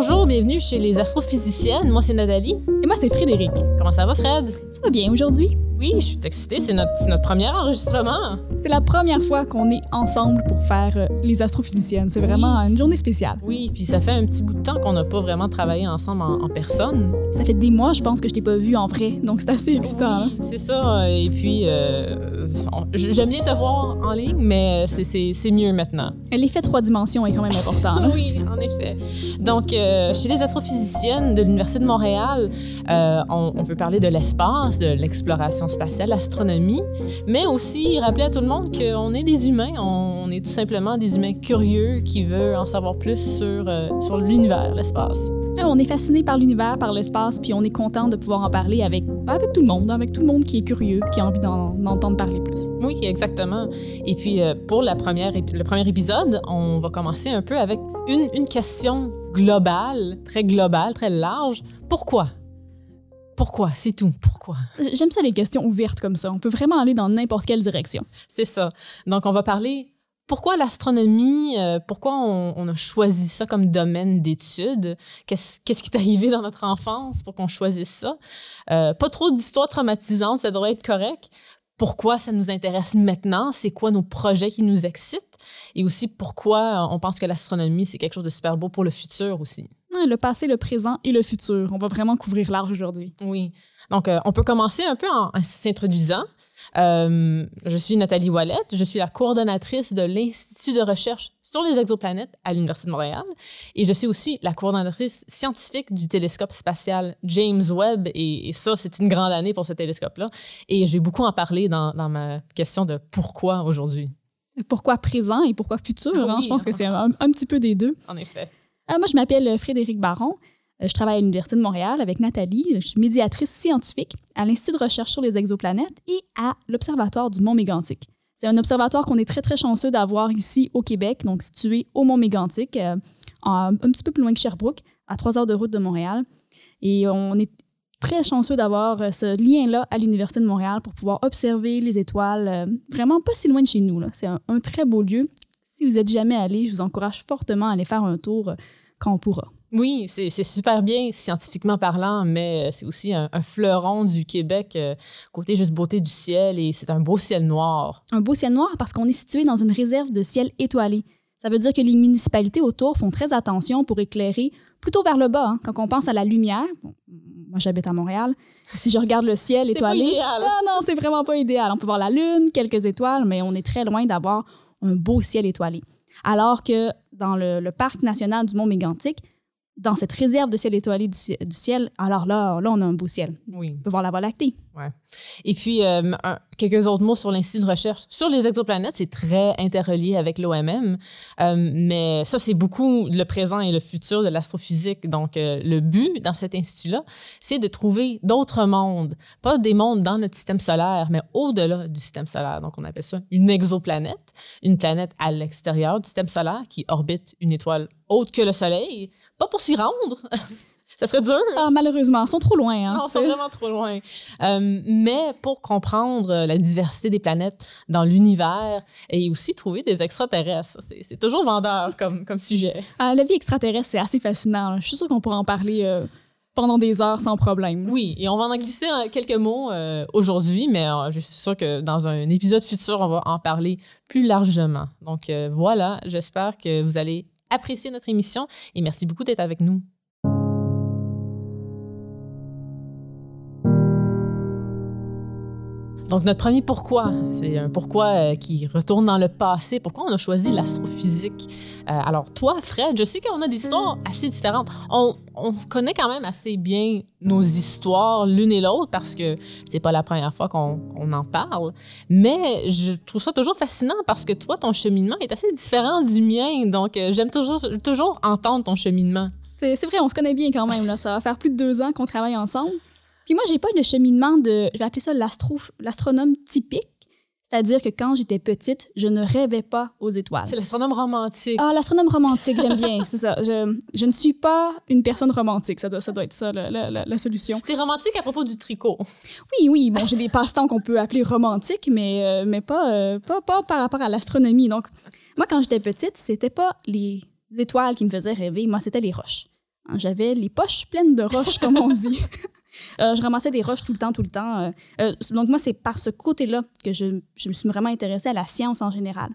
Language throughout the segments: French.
Bonjour, bienvenue chez les astrophysiciennes. Moi, c'est Nathalie. Et moi, c'est Frédéric. Comment ça va, Fred? Ça va bien aujourd'hui? Oui, je suis excitée. C'est notre, premier enregistrement. C'est la première fois qu'on est ensemble pour faire euh, les astrophysiciennes. C'est vraiment une journée spéciale. Oui, puis ça fait un petit bout de temps qu'on n'a pas vraiment travaillé ensemble en, en personne. Ça fait des mois, je pense, que je t'ai pas vu en vrai. Donc, c'est assez excitant. hein. C'est ça. Et puis, euh, j'aime bien te voir en ligne, mais c'est- mieux maintenant. L'effet trois dimensions est quand même important. Oui, en effet. Donc, euh, chez les astrophysiciennes de l'Université de Montréal, euh, on, on veut parler de l'espace, de l'exploration spatiale, l'astronomie, mais aussi rappeler à tout le monde qu'on est des humains. On est tout simplement des humains curieux qui veulent en savoir plus sur, euh, sur l'univers, l'espace. On est fasciné par l'univers, par l'espace, puis on est content de pouvoir en parler avec, avec tout le monde, avec tout le monde qui est curieux, qui a envie d'en entendre parler plus. Oui, exactement. Et puis, euh, pour la première, le premier épisode, on va commencer un peu avec une, une question globale, très globale, très large. Pourquoi? Pourquoi? C'est tout. Pourquoi? J'aime ça les questions ouvertes comme ça. On peut vraiment aller dans n'importe quelle direction. C'est ça. Donc, on va parler pourquoi l'astronomie, euh, pourquoi on, on a choisi ça comme domaine d'étude, qu'est-ce qui est arrivé dans notre enfance pour qu'on choisisse ça? Euh, pas trop d'histoires traumatisantes, ça devrait être correct. Pourquoi ça nous intéresse maintenant, c'est quoi nos projets qui nous excitent? Et aussi pourquoi on pense que l'astronomie, c'est quelque chose de super beau pour le futur aussi. Le passé, le présent et le futur. On va vraiment couvrir large aujourd'hui. Oui. Donc, euh, on peut commencer un peu en, en s'introduisant. Euh, je suis Nathalie Wallet, je suis la coordonnatrice de l'Institut de recherche sur les exoplanètes à l'Université de Montréal et je suis aussi la coordonnatrice scientifique du télescope spatial James Webb et, et ça, c'est une grande année pour ce télescope-là et j'ai beaucoup en parlé dans, dans ma question de pourquoi aujourd'hui. Pourquoi présent et pourquoi futur? hein? Oui. Je pense que c'est un, un petit peu des deux. En effet. Ah, moi, je m'appelle Frédéric Baron. Euh, Je travaille à l'Université de Montréal avec Nathalie. Je suis médiatrice scientifique à l'Institut de recherche sur les exoplanètes et à l'Observatoire du Mont Mégantic. C'est un observatoire qu'on est très, très chanceux d'avoir ici au Québec, donc situé au Mont Mégantic, euh, un petit peu plus loin que Sherbrooke, à trois heures de route de Montréal. Et on est très chanceux d'avoir euh, ce lien-là à l'Université de Montréal pour pouvoir observer les étoiles euh, vraiment pas si loin de chez nous. C'est un, très beau lieu. Si vous êtes jamais allé, je vous encourage fortement à aller faire un tour euh, quand on pourra. Oui, c'est super bien scientifiquement parlant, mais euh, c'est aussi un, un fleuron du Québec, euh, côté juste beauté du ciel, et c'est un beau ciel noir. Un beau ciel noir parce qu'on est situé dans une réserve de ciel étoilé. Ça veut dire que les municipalités autour font très attention pour éclairer plutôt vers le bas. hein. Quand on pense à la lumière, bon, moi j'habite à Montréal, si je regarde le ciel C'est pas étoilé, idéal. ah non, c'est vraiment pas idéal. On peut voir la lune, quelques étoiles, mais on est très loin d'avoir un beau ciel étoilé. Alors que dans le, le parc national du Mont Mégantic, dans cette réserve de ciel étoilé du, ci- du ciel, alors là, là, on a un beau ciel. Oui. On peut voir la Voie lactée. Et puis, euh, un- quelques autres mots sur l'Institut de recherche sur les exoplanètes. C'est très interrelié avec l'OMM. Euh, mais ça, c'est beaucoup le présent et le futur de l'astrophysique. Donc, euh, le but dans cet institut-là, c'est de trouver d'autres mondes. Pas des mondes dans notre système solaire, mais au-delà du système solaire. Donc, on appelle ça une exoplanète. Une planète à l'extérieur du système solaire qui orbite une étoile autre que le Soleil. Pas pour s'y rendre. ça serait dur. Ah, malheureusement, ils sont trop loin. Hein, Non, C'est- c'est vraiment trop loin. Euh, mais pour comprendre la diversité des planètes dans l'univers et aussi trouver des extraterrestres, c'est toujours vendeur comme, comme sujet. Ah, la vie extraterrestre, c'est assez fascinant. là. Je suis sûre qu'on pourra en parler euh, pendant des heures sans problème. Oui, et on va en glisser quelques mots euh, aujourd'hui, mais je suis sûre que dans un épisode futur, on va en parler plus largement. Donc voilà, j'espère que vous allez apprécier notre émission et merci beaucoup d'être avec nous. Donc, notre premier pourquoi, c'est un pourquoi euh, qui retourne dans le passé. Pourquoi on a choisi l'astrophysique? Euh, alors, toi, Fred, je sais qu'on a des histoires assez différentes. On, on connaît quand même assez bien nos histoires l'une et l'autre parce que c'est pas la première fois qu'on en parle. Mais je trouve ça toujours fascinant parce que toi, ton cheminement est assez différent du mien. Donc, euh, j'aime toujours, toujours entendre ton cheminement. C'est vrai, on se connaît bien quand même. Ça va faire plus de deux ans qu'on travaille ensemble. Puis moi, j'ai pas le cheminement de, je vais appeler ça l'astro- l'astronome typique. C'est-à-dire que quand j'étais petite, je ne rêvais pas aux étoiles. C'est l'astronome romantique. Ah, l'astronome romantique, j'aime bien, c'est ça. Je, je ne suis pas une personne romantique, ça doit, ça doit être ça, la, la- la- la solution. T'es romantique à propos du tricot. Oui, oui, bon, j'ai des passe-temps qu'on peut appeler romantiques, mais, euh, mais pas, euh, pas, pas par rapport à l'astronomie. Donc, moi, quand j'étais petite, c'était pas les étoiles qui me faisaient rêver, moi, c'était les roches. J'avais les poches pleines de roches, comme on dit. Euh, je ramassais des roches tout le temps, tout le temps. Euh, euh, donc, moi, c'est par ce côté-là que je, je, me suis vraiment intéressée à la science en général.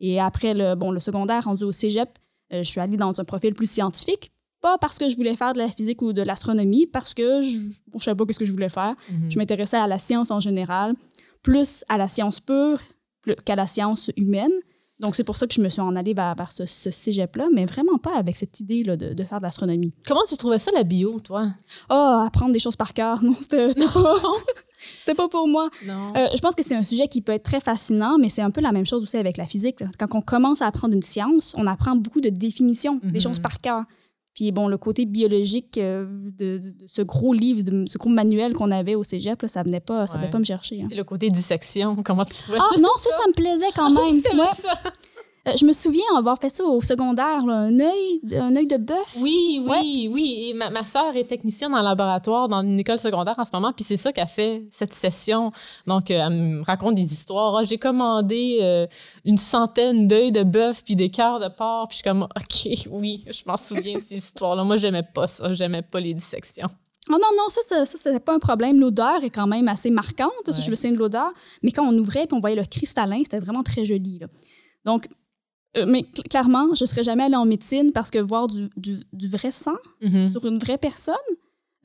Et après le, bon, le secondaire, rendu au cégep, je suis allée dans un profil plus scientifique. Pas parce que je voulais faire de la physique ou de l'astronomie, parce que je ne savais pas ce que je voulais faire. Mhm. Je m'intéressais à la science en général, plus à la science pure qu'à la science humaine. Donc, c'est pour ça que je me suis en allée vers, vers ce, ce cégep-là, mais vraiment pas avec cette idée là, de, de faire de l'astronomie. Comment tu trouvais ça, la bio, toi? Ah, apprendre des choses par cœur. Non, c'était pas, c'était pas pour moi. Non. Euh, je pense que c'est un sujet qui peut être très fascinant, mais c'est un peu la même chose aussi avec la physique. là. Quand on commence à apprendre une science, on apprend beaucoup de définitions, des Mhm. choses par cœur. Puis bon, le côté biologique euh, de, de- de ce gros livre, de ce gros manuel qu'on avait au cégep, là, ça venait pas, ça venait pas me chercher. hein. Et le côté dissection, comment tu trouvais Ah non, ça, ça me plaisait quand même. T'aimais Ouais. ça? Euh, je me souviens avoir fait ça au secondaire, là, un œil, un œil de bœuf. Oui, oui, oui. Et ma, ma soeur est technicienne en laboratoire dans une école secondaire en ce moment, puis c'est ça qu'elle fait cette session. Donc, euh, elle me raconte des histoires. Ah, J'ai commandé euh, une centaine d'œils de bœuf puis des cœurs de porc, puis je suis comme, OK, oui, je m'en souviens de ces histoires-là. Moi, j'aimais pas ça. J'aimais pas les dissections. Oh non, non, ça, ça, ça c'était pas un problème. L'odeur est quand même assez marquante. Ouais. Je me souviens de l'odeur. Mais quand on ouvrait et on voyait le cristallin, c'était vraiment très joli. là. Donc, mais cl- clairement, je serais jamais allée en médecine parce que voir du, du, du vrai sang Mhm. sur une vraie personne,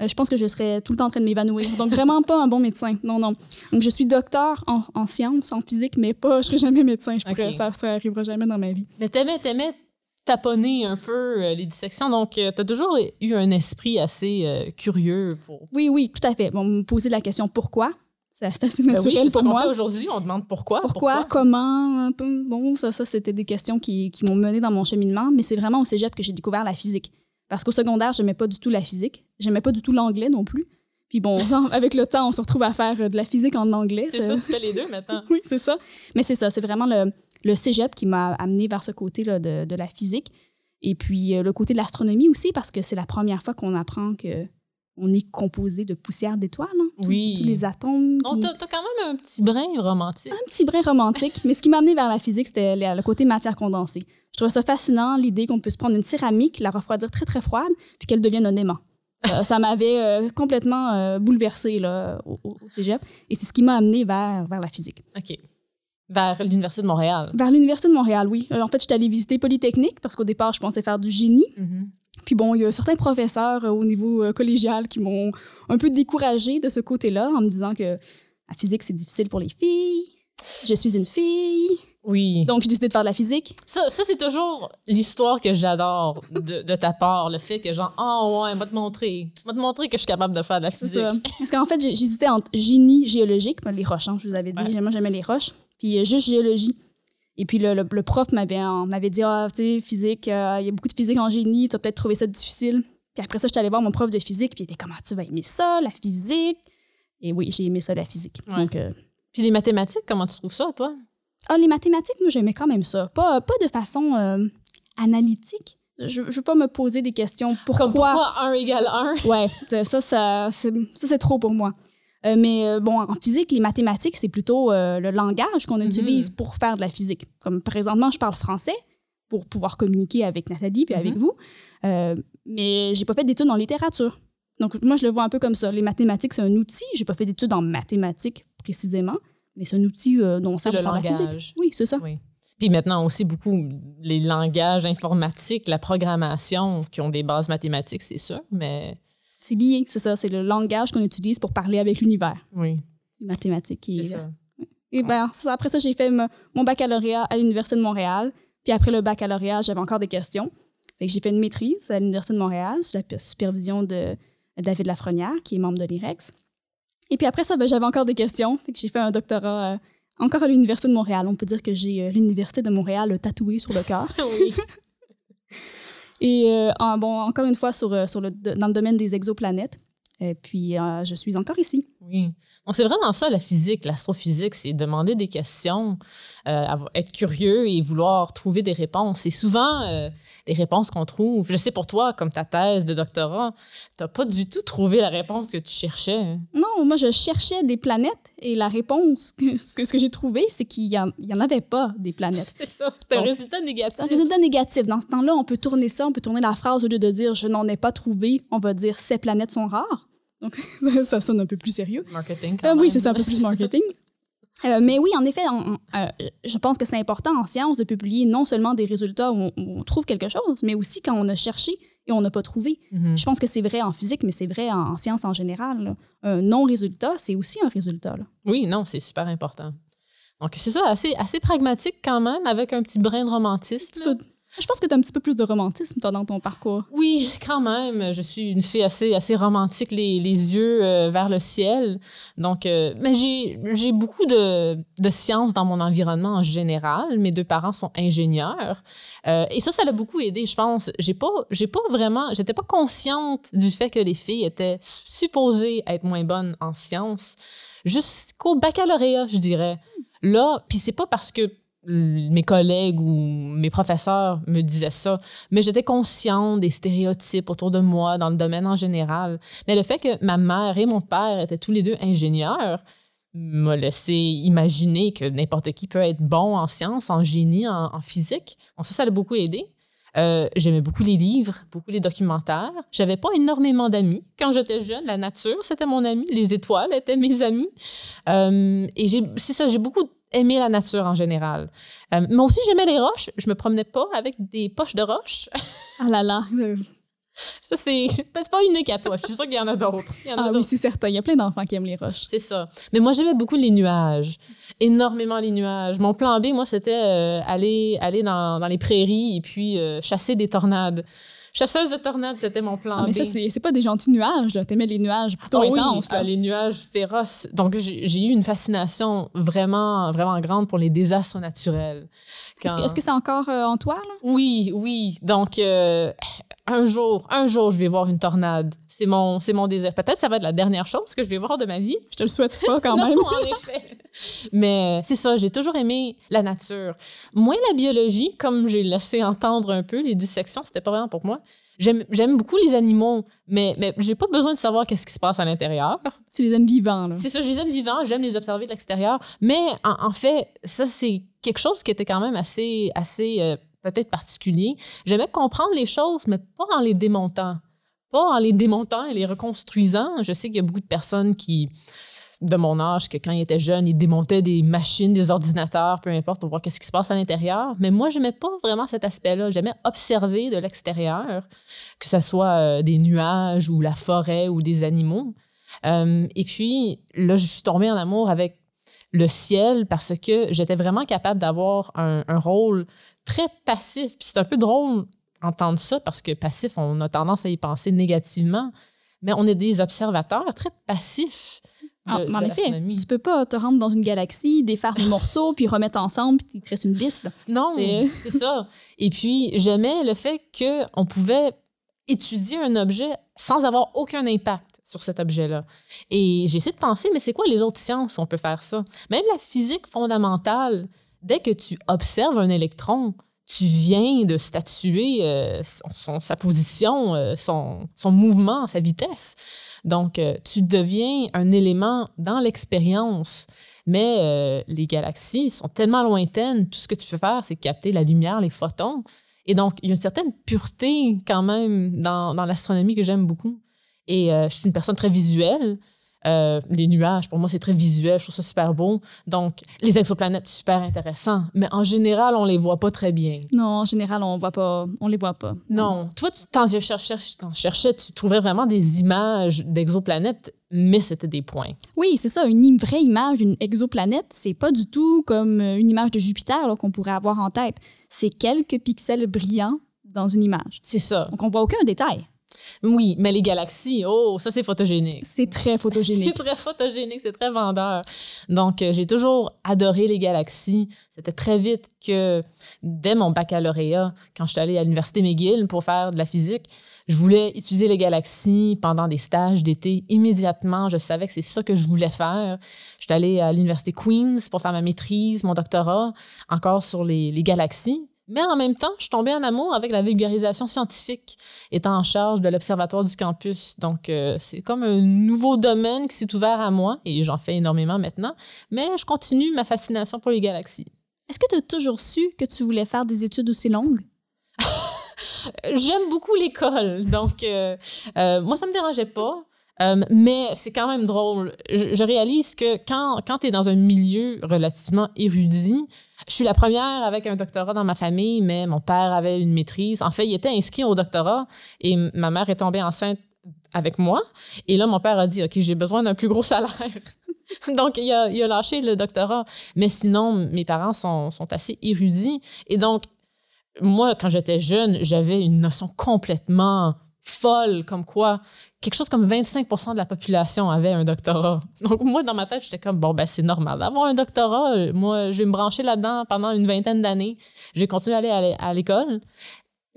euh, je pense que je serais tout le temps en train de m'évanouir. Donc, vraiment pas un bon médecin. Non, non. Donc, je suis docteur en, en sciences, en physique, mais pas, je serai jamais médecin. Je pourrais, Ok. ça, ça arrivera jamais dans ma vie. Mais t'aimais, t'aimais taponner un peu euh, les dissections. Donc, euh, t'as toujours eu un esprit assez euh, curieux pour. Oui, oui, tout à fait. Bon, me poser la question pourquoi, c'est assez Ben oui, naturel ça pour moi. Aujourd'hui, on demande pourquoi. Pourquoi, comment, un peu. Bon, ça, ça c'était des questions qui, qui m'ont mené dans mon cheminement, mais c'est vraiment au cégep que j'ai découvert la physique. Parce qu'au secondaire, j'aimais pas du tout la physique. J'aimais pas du tout l'anglais non plus. Puis bon, avec le temps, on se retrouve à faire euh, de la physique en anglais. C'est ça, tu fais les deux maintenant. oui, c'est ça. Mais c'est ça, c'est vraiment le, le cégep qui m'a amené vers ce côté-là de, de la physique. Et puis euh, le côté de l'astronomie aussi, parce que c'est la première fois qu'on apprend que on est composé de poussière d'étoiles. hein. Oui. Tous les atomes. T'as, quand même un petit brin romantique. un petit brin romantique, mais ce qui m'a amené vers la physique, c'était le côté matière condensée. Je trouvais ça fascinant, l'idée qu'on puisse prendre une céramique, la refroidir très, très froide, puis qu'elle devienne un aimant. Ça, ça m'avait euh, complètement euh, bouleversée là, au, cégep, et c'est ce qui m'a amené vers, vers la physique. OK. Vers l'Université de Montréal. Vers l'Université de Montréal, oui. Euh, en fait, j'étais allée visiter Polytechnique, parce qu'au départ, je pensais faire du génie. Mhm. Puis bon, il y a certains professeurs euh, au niveau euh, collégial qui m'ont un peu découragée de ce côté-là, en me disant que la physique, c'est difficile pour les filles. Je suis une fille. Oui. Donc, j'ai décidé de faire de la physique. Ça, ça c'est toujours l'histoire que j'adore de, de ta part. Le fait que, genre, ah ouais, va te montrer. Va te montrer que je suis capable de faire de la physique. ça. Parce qu'en fait, j'hésitais entre génie géologique, les roches, hein, je vous avais dit, Ouais. moi j'aimais les roches, puis euh, juste géologie. Et puis le, le- le prof m'avait en- m'avait dit, ah, tu sais, physique, euh, il y a beaucoup de physique en génie, tu vas peut-être trouver ça difficile. Puis après ça, j'étais allée voir mon prof de physique, puis il était, comment tu vas aimer ça, la physique? Et oui, j'ai aimé ça, la physique. Ouais. Donc, euh, Puis les mathématiques, comment tu trouves ça, toi? ah, les mathématiques, moi, j'aimais quand même ça. Pas, pas de façon euh, analytique. Je ne veux pas me poser des questions. Pourquoi? Comme pourquoi 1 égale 1? Ouais, ça, ça, ça, c'est ça, c'est trop pour moi. Euh, mais euh, bon, en physique, les mathématiques, c'est plutôt euh, le langage qu'on utilise pour faire de la physique. Comme présentement, je parle français pour pouvoir communiquer avec Nathalie puis avec Mhm. vous. Euh, mais j'ai pas fait d'études en littérature. Donc, moi, je le vois un peu comme ça. Les mathématiques, c'est un outil. J'ai pas fait d'études en mathématiques précisément, mais c'est un outil dont on sert le faire la physique. Oui, c'est ça. Oui. Puis maintenant aussi, beaucoup les langages informatiques, la programmation qui ont des bases mathématiques, c'est sûr, mais C'est lié, c'est ça. C'est le langage qu'on utilise pour parler avec l'univers. oui, Les mathématiques. là. ça. Et ben, ça. après ça, j'ai fait mon baccalauréat à l'Université de Montréal. Puis après le baccalauréat, j'avais encore des questions. Fait que j'ai fait une maîtrise à l'Université de Montréal sous la supervision de David Lafrenière, qui est membre de l'IREX. Et puis après ça, ben, j'avais encore des questions. Fait que j'ai fait un doctorat euh, encore à l'Université de Montréal. On peut dire que j'ai euh, l'Université de Montréal tatoué sur le cœur. oui. Et euh, bon, encore une fois, sur, euh, sur le, dans le domaine des exoplanètes. Et puis, euh, je suis encore ici. Oui. Donc, c'est vraiment ça, la physique, l'astrophysique, c'est demander des questions, euh, être curieux et vouloir trouver des réponses. C'est souvent euh, des réponses qu'on trouve. Je sais pour toi, comme ta thèse de doctorat, tu n'as pas du tout trouvé la réponse que tu cherchais. Non, moi, je cherchais des planètes et la réponse, ce que, ce que j'ai trouvé, c'est qu'il n'y en, en, avait pas des planètes. c'est ça, c'est un résultat négatif. Un résultat négatif. Dans ce temps-là, on peut tourner ça, on peut tourner la phrase au lieu de dire je n'en ai pas trouvé, on va dire ces planètes sont rares. Donc, ça sonne un peu plus sérieux. Marketing. Euh, oui, c'est un peu plus marketing. Euh, mais oui, en effet, euh, je pense que c'est important en science de publier non seulement des résultats où on, trouve quelque chose, mais aussi quand on a cherché et on n'a pas trouvé. Mhm. Je pense que c'est vrai en physique, mais c'est vrai en, science en général. Un non-résultat, c'est aussi un résultat. là. Oui, non, c'est super important. Donc, c'est ça, assez, assez pragmatique quand même, avec un petit brin de romantisme. Tu peux- Je pense que tu as un petit peu plus de romantisme, toi, dans ton parcours. Oui, quand même. Je suis une fille assez, assez romantique, les, les yeux euh, vers le ciel. Donc, euh, mais j'ai, beaucoup de, de sciences dans mon environnement en général. Mes deux parents sont ingénieurs. Euh, et ça, ça l'a beaucoup aidé, je pense. J'ai pas, pas vraiment, j'étais pas consciente du fait que les filles étaient supposées être moins bonnes en sciences jusqu'au baccalauréat, je dirais. Là, puis c'est pas parce que mes collègues ou mes professeurs me disaient ça, mais j'étais consciente des stéréotypes autour de moi dans le domaine en général. Mais le fait que ma mère et mon père étaient tous les deux ingénieurs m'a laissé imaginer que n'importe qui peut être bon en sciences, en génie, en, physique. Donc ça, ça l'a beaucoup aidé. Euh, J'aimais beaucoup les livres, beaucoup les documentaires. J'avais pas énormément d'amis. Quand j'étais jeune, la nature, c'était mon ami. Les étoiles étaient mes amis. Euh, et c'est ça, j'ai beaucoup aimé la nature en général. Euh, mais aussi, j'aimais les roches. Je me promenais pas avec des poches de roches. Ah là là. Ça, c'est c'est pas unique à toi. Je suis sûre qu'il y en a d'autres. Ah oui, c'est certain. Il y a plein d'enfants qui aiment les roches. C'est ça. Mais moi, j'aimais beaucoup les nuages. Énormément les nuages. Mon plan B, moi, c'était euh, aller, aller dans, dans les prairies et puis euh, chasser des tornades. Chasseuse de tornades, c'était mon plan Ah, mais B. ça, c'est pas des gentils nuages. là. T'aimais les nuages plutôt oui, intenses. là. ah, les nuages féroces. Donc, j'ai eu une fascination vraiment, vraiment grande pour les désastres naturels. Est-ce que- Quand- est-ce que c'est encore euh, en toi? Là? Oui, oui. Donc, euh, un jour, un jour, je vais voir une tornade. C'est mon, c'est mon désir. Peut-être que ça va être la dernière chose que je vais voir de ma vie. Je te le souhaite pas quand Non, même. en effet. Mais euh, c'est ça, j'ai toujours aimé la nature. Moins la biologie, comme j'ai laissé entendre un peu, les dissections, c'était pas vraiment pour moi. J'aime j'aime beaucoup les animaux, mais, mais j'ai pas besoin de savoir qu'est-ce qui se passe à l'intérieur. Tu les aimes vivants. Là. C'est ça, je les aime vivants, j'aime les observer de l'extérieur. Mais en, en fait, ça, c'est quelque chose qui était quand même assez, assez euh, peut-être particulier. J'aimais comprendre les choses, mais pas en les démontant. Pas en les démontant et les reconstruisant. Je sais qu'il y a beaucoup de personnes qui, de mon âge, que quand ils étaient jeunes, ils démontaient des machines, des ordinateurs, peu importe, pour voir qu'est-ce qui se passe à l'intérieur. Mais moi, j'aimais pas vraiment cet aspect-là. J'aimais observer de l'extérieur, que ce soit euh, des nuages ou la forêt ou des animaux. Euh, et puis, là, je suis tombée en amour avec le ciel parce que j'étais vraiment capable d'avoir un, un rôle très passif. Puis c'est un peu drôle d'entendre ça parce que passif, on a tendance à y penser négativement, mais on est des observateurs très passifs. de- Ah, en effet, tu peux pas te rendre dans une galaxie, défaire des morceaux, puis remettre ensemble, puis il te reste une bisse. là. Non, C'est- c'est ça. Et puis, j'aimais le fait qu'on pouvait étudier un objet sans avoir aucun impact sur cet objet-là. Et j'ai essayé de penser, mais c'est quoi les autres sciences où on peut faire ça? Même la physique fondamentale, dès que tu observes un électron, tu viens de statuer euh, sa position, euh, son, son mouvement, sa vitesse. Donc, euh, tu deviens un élément dans l'expérience. Mais les galaxies sont tellement lointaines, tout ce que tu peux faire, c'est capter la lumière, les photons. Et donc, il y a une certaine pureté quand même dans, dans l'astronomie que j'aime beaucoup. Et je suis une personne très visuelle. Euh, les nuages, pour moi, c'est très visuel. Je trouve ça super beau. Donc, les exoplanètes, super intéressant. Mais en général, on les voit pas très bien. Non, en général, on voit pas, on les voit pas. Non. Toi, tu, quand, je cherchais, quand je cherchais, tu trouvais vraiment des images d'exoplanètes, mais c'était des points. Oui, c'est ça. Une vraie image d'une exoplanète, c'est pas du tout comme euh, une image de Jupiter qu'on pourrait avoir en tête. C'est quelques pixels brillants dans une image. C'est ça. Donc, on voit aucun détail. Oui, mais les galaxies, oh, ça, c'est photogénique. C'est très C'est photogénique. très photogénique, c'est très vendeur. Donc, euh, j'ai toujours adoré les galaxies. C'était très vite que, dès mon baccalauréat, quand je suis allée à l'Université McGill pour faire de la physique, Je voulais étudier les galaxies pendant des stages d'été immédiatement. Je savais que c'est ça que je voulais faire. J'étais allée à l'Université Queen's pour faire ma maîtrise, mon doctorat, encore sur les, les galaxies. Mais en même temps, je suis tombée en amour avec la vulgarisation scientifique, étant en charge de l'Observatoire du campus. Donc, euh, c'est comme un nouveau domaine qui s'est ouvert à moi, et j'en fais énormément maintenant, mais je continue ma fascination pour les galaxies. Est-ce que tu as toujours su que tu voulais faire des études aussi longues? J'aime beaucoup l'école, donc euh, euh, moi, ça me dérangeait pas. mais c'est quand même drôle. Je, réalise que quand, quand tu es dans un milieu relativement érudit, je suis la première avec un doctorat dans ma famille, mais mon père avait une maîtrise. En fait, il était inscrit au doctorat et ma mère est tombée enceinte avec moi. Et là, mon père a dit, OK, j'ai besoin d'un plus gros salaire. donc, il a, lâché le doctorat. Mais sinon, mes parents sont, sont assez érudits. Et donc, moi, quand j'étais jeune, j'avais une notion complètement folle, comme quoi quelque chose comme 25 de la population avait un doctorat. Donc, moi, dans ma tête, j'étais comme, bon, ben, c'est normal d'avoir un doctorat. Moi, je vais me brancher là-dedans pendant une vingtaine d'années. J'ai continué à aller à l'école.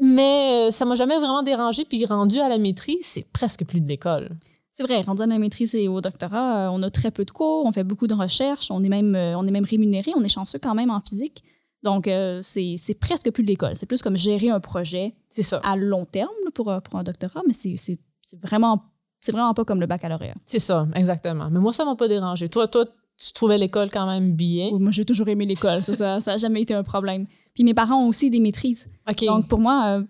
Mais euh, ça m'a jamais vraiment dérangé. Puis, rendu à la maîtrise, c'est presque plus de l'école. C'est vrai, rendu à la maîtrise et au doctorat, euh, on a très peu de cours, on fait beaucoup de recherches, on est même, euh, on est même rémunéré, on est chanceux quand même en physique. Donc, c'est presque plus de l'école. C'est plus comme gérer un projet ça. à long terme pour, pour un doctorat, mais c'est vraiment, vraiment pas comme le baccalauréat. C'est ça, exactement. Mais moi, ça m'a pas dérangé. Toi, toi, tu trouvais l'école quand même bien. moi, j'ai toujours aimé l'école. ça, ça, ça jamais été un problème. Puis mes parents ont aussi des maîtrises. Donc, pour moi, euh,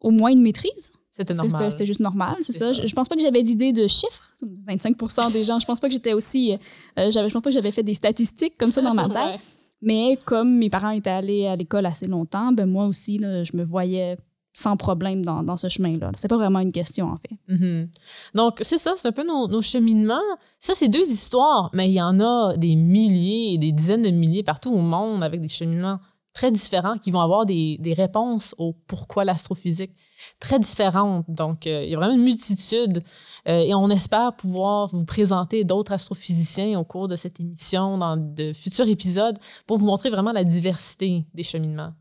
au moins une maîtrise. C'était normal. C'était juste normal, c'est ça. Je, pense pas que j'avais d'idée de chiffres. 25% des gens. Je pense pas que j'étais aussi. Euh, je pense pas que j'avais fait des statistiques comme ça dans ma tête. Mais comme mes parents étaient allés à l'école assez longtemps, ben moi aussi, je me voyais sans problème dans, ce chemin-là. C'est pas vraiment une question, en fait. Mm-hmm. Donc, c'est ça, c'est un peu nos, cheminements. Ça, c'est deux histoires, mais il y en a des milliers et des dizaines de milliers partout au monde avec des cheminements très différents qui vont avoir des réponses au pourquoi l'astrophysique très différentes. Donc, euh, il y a vraiment une multitude euh, et on espère pouvoir vous présenter d'autres astrophysiciens au cours de cette émission dans de futurs épisodes pour vous montrer vraiment la diversité des cheminements.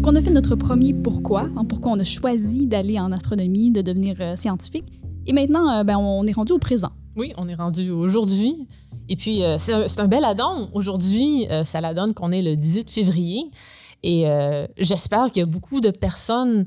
Donc, on a fait notre premier pourquoi, hein, pourquoi on a choisi d'aller en astronomie, de devenir euh, scientifique. Et maintenant, euh, ben, on est rendu au présent. Oui, on est rendu aujourd'hui. Et puis, euh, c'est un, bel addon. Aujourd'hui, ça la donne qu'on est le 18 février. Et j'espère qu'il y a beaucoup de personnes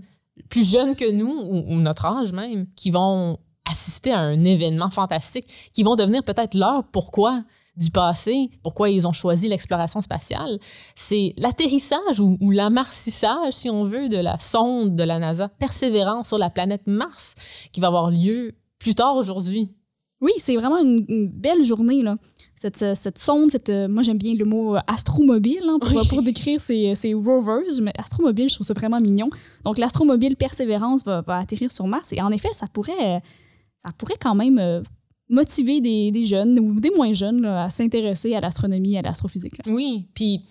plus jeunes que nous, ou, notre âge même, qui vont assister à un événement fantastique, qui vont devenir peut-être leur pourquoi du passé, pourquoi ils ont choisi l'exploration spatiale, c'est l'atterrissage ou, l'amarcissage, si on veut, de la sonde de la NASA Persévérance sur la planète Mars qui va avoir lieu plus tard aujourd'hui. Oui, c'est vraiment une, belle journée. Là. Cette, cette, sonde, cette, euh, moi j'aime bien le mot astromobile hein, pour, pour, décrire ces, ces, rovers, mais astromobile, je trouve ça vraiment mignon. Donc l'astromobile Persévérance va, va, atterrir sur Mars et en effet, ça pourrait, ça pourrait quand même euh, motiver des, jeunes ou des moins jeunes à s'intéresser à l'astronomie et à l'astrophysique. Oui, puis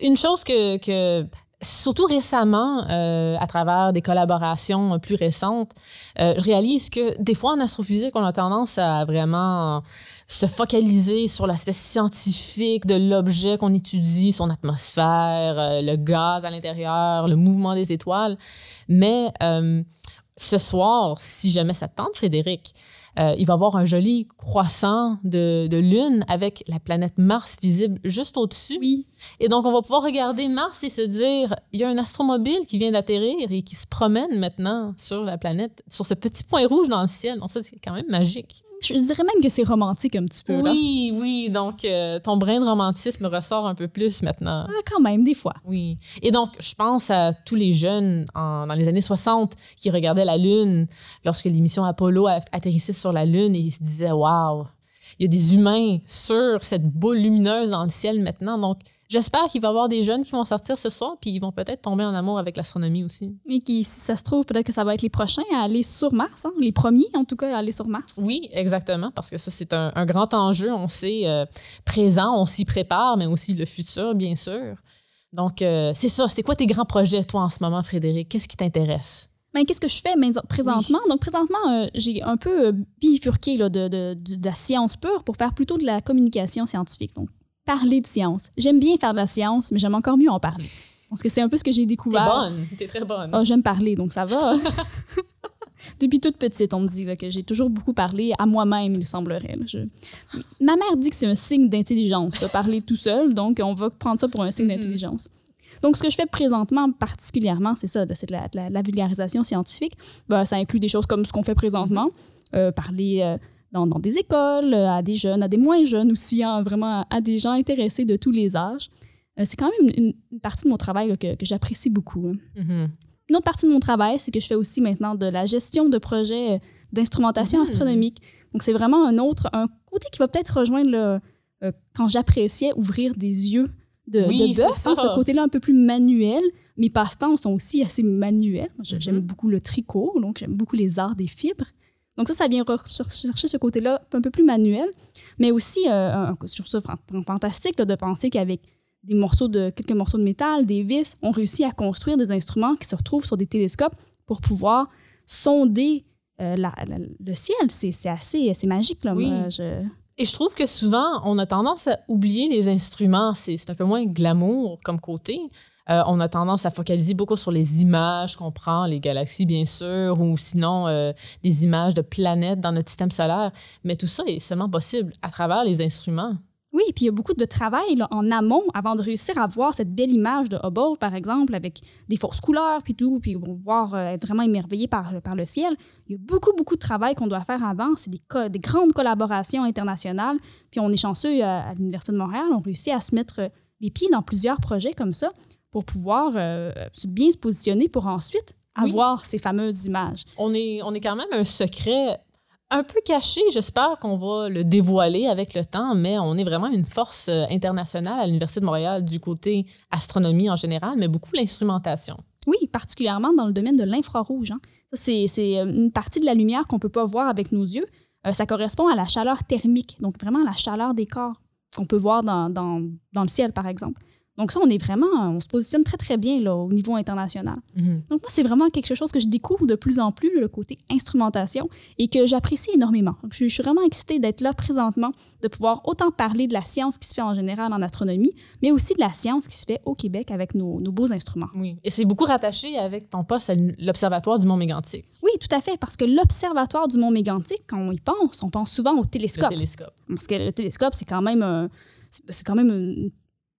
une chose que, surtout récemment, euh, à travers des collaborations plus récentes, euh, je réalise que des fois en astrophysique, on a tendance à vraiment se focaliser sur l'aspect scientifique de l'objet qu'on étudie, son atmosphère, euh, le gaz à l'intérieur, le mouvement des étoiles. Mais ce soir, si jamais ça tente, Frédéric, euh, il va avoir un joli croissant de, de, lune avec la planète Mars visible juste au-dessus. Oui. Et donc, on va pouvoir regarder Mars et se dire, il y a un astromobile qui vient d'atterrir et qui se promène maintenant sur la planète, sur ce petit point rouge dans le ciel. Donc, ça, c'est quand même magique. Je dirais même que c'est romantique un petit peu. Oui, oui. Donc, euh, ton brin de romantisme ressort un peu plus maintenant. Ah, quand même, des fois. Oui. Et donc, je pense à tous les jeunes dans les années 60 qui regardaient la Lune lorsque l'émission Apollo atterrissait sur la Lune et ils se disaient Waouh, il y a des humains sur cette boule lumineuse dans le ciel maintenant. Donc, J'espère qu'il va y avoir des jeunes qui vont sortir ce soir, puis ils vont peut-être tomber en amour avec l'astronomie aussi. Et qui, si ça se trouve, peut-être que ça va être les prochains à aller sur Mars, hein? les premiers en tout cas à aller sur Mars. Oui, exactement, parce que ça, c'est un, grand enjeu. On sait euh, présent, on s'y prépare, mais aussi le futur, bien sûr. Donc, euh, c'est ça. C'était quoi tes grands projets, toi, en ce moment, Frédéric? Qu'est-ce qui t'intéresse? Mais ben, qu'est-ce que je fais présentement? Donc, présentement, euh, j'ai un peu bifurqué là, de, de, de, la science pure pour faire plutôt de la communication scientifique. Donc, parler de science. J'aime bien faire de la science, mais j'aime encore mieux en parler. Parce que c'est un peu ce que j'ai T'es découvert. bonne, t'es très bonne. Ah, j'aime parler, donc ça va. Depuis toute petite, on me dit là, que j'ai toujours beaucoup parlé à moi-même, il semblerait. là. Je- Ma mère dit que c'est un signe d'intelligence, ça, parler tout seul, donc on va prendre ça pour un signe Mhm. d'intelligence. Donc, ce que je fais présentement, particulièrement, c'est ça, c'est de la, de la- la vulgarisation scientifique. Ben, ça inclut des choses comme ce qu'on fait présentement, euh, parler euh, dans, dans des écoles, euh, à des jeunes, à des moins jeunes aussi, hein, vraiment à des gens intéressés de tous les âges. Euh, c'est quand même une, une partie de mon travail là, que, que j'apprécie beaucoup. hein. Mhm. Une autre partie de mon travail, c'est que je fais aussi maintenant de la gestion de projets d'instrumentation Mhm. astronomique. Donc, c'est vraiment un autre, un côté qui va peut-être rejoindre le, quand j'appréciais ouvrir des yeux de, Oui, de bœuf, hein, ce côté-là un peu plus manuel. Mes passe-temps sont aussi assez manuels. Mhm. J'aime beaucoup le tricot, donc j'aime beaucoup les arts des fibres. Donc ça, ça vient rechercher ce côté-là un peu plus manuel, mais aussi, euh, je trouve ça fantastique là, de penser qu'avec des morceaux de quelques morceaux de métal, des vis, on réussit à construire des instruments qui se retrouvent sur des télescopes pour pouvoir sonder euh, la- la- le ciel. C'est c'est assez, c'est magique là. Oui. Moi, je- Et je trouve que souvent, on a tendance à oublier les instruments. C'est un peu moins glamour comme côté. Euh, on a tendance à focaliser beaucoup sur les images qu'on prend, les galaxies, bien sûr, ou sinon euh, des images de planètes dans notre système solaire. Mais tout ça est seulement possible à travers les instruments. Oui, puis il y a beaucoup de travail là, en amont avant de réussir à voir cette belle image de Hubble, par exemple, avec des fausses couleurs, puis tout, puis on va voir euh, être vraiment émerveillé par, par le ciel. Il y a beaucoup, beaucoup de travail qu'on doit faire avant. C'est des, co- des grandes collaborations internationales. Puis on est chanceux à, à l'Université de Montréal, on réussit à se mettre euh, les pieds dans plusieurs projets comme ça pour pouvoir euh, bien se positionner pour ensuite Oui. avoir ces fameuses images. On est, on est quand même un secret un peu caché. J'espère qu'on va le dévoiler avec le temps, mais on est vraiment une force euh, internationale à l'Université de Montréal du côté astronomie en général, mais beaucoup l'instrumentation. Oui, particulièrement dans le domaine de l'infrarouge. hein. C'est, euh, une partie de la lumière qu'on ne peut pas voir avec nos yeux. Euh, ça correspond à la chaleur thermique, donc vraiment la chaleur des corps qu'on peut voir dans, dans, dans le ciel, par exemple. Donc ça, on est vraiment, on se positionne très, très bien là, au niveau international. Mhm. Donc moi, c'est vraiment quelque chose que je découvre de plus en plus, le côté instrumentation, et que j'apprécie énormément. Donc, je, je suis vraiment excitée d'être là présentement, de pouvoir autant parler de la science qui se fait en général en astronomie, mais aussi de la science qui se fait au Québec avec nos, nos beaux instruments. Oui. Et c'est beaucoup rattaché avec ton poste à l'Observatoire du Mont Mégantic, Oui, tout à fait, parce que l'Observatoire du Mont Mégantic, quand on y pense, on pense souvent au le télescope. télescope. Parce que le télescope, c'est quand même c'est- quand même un,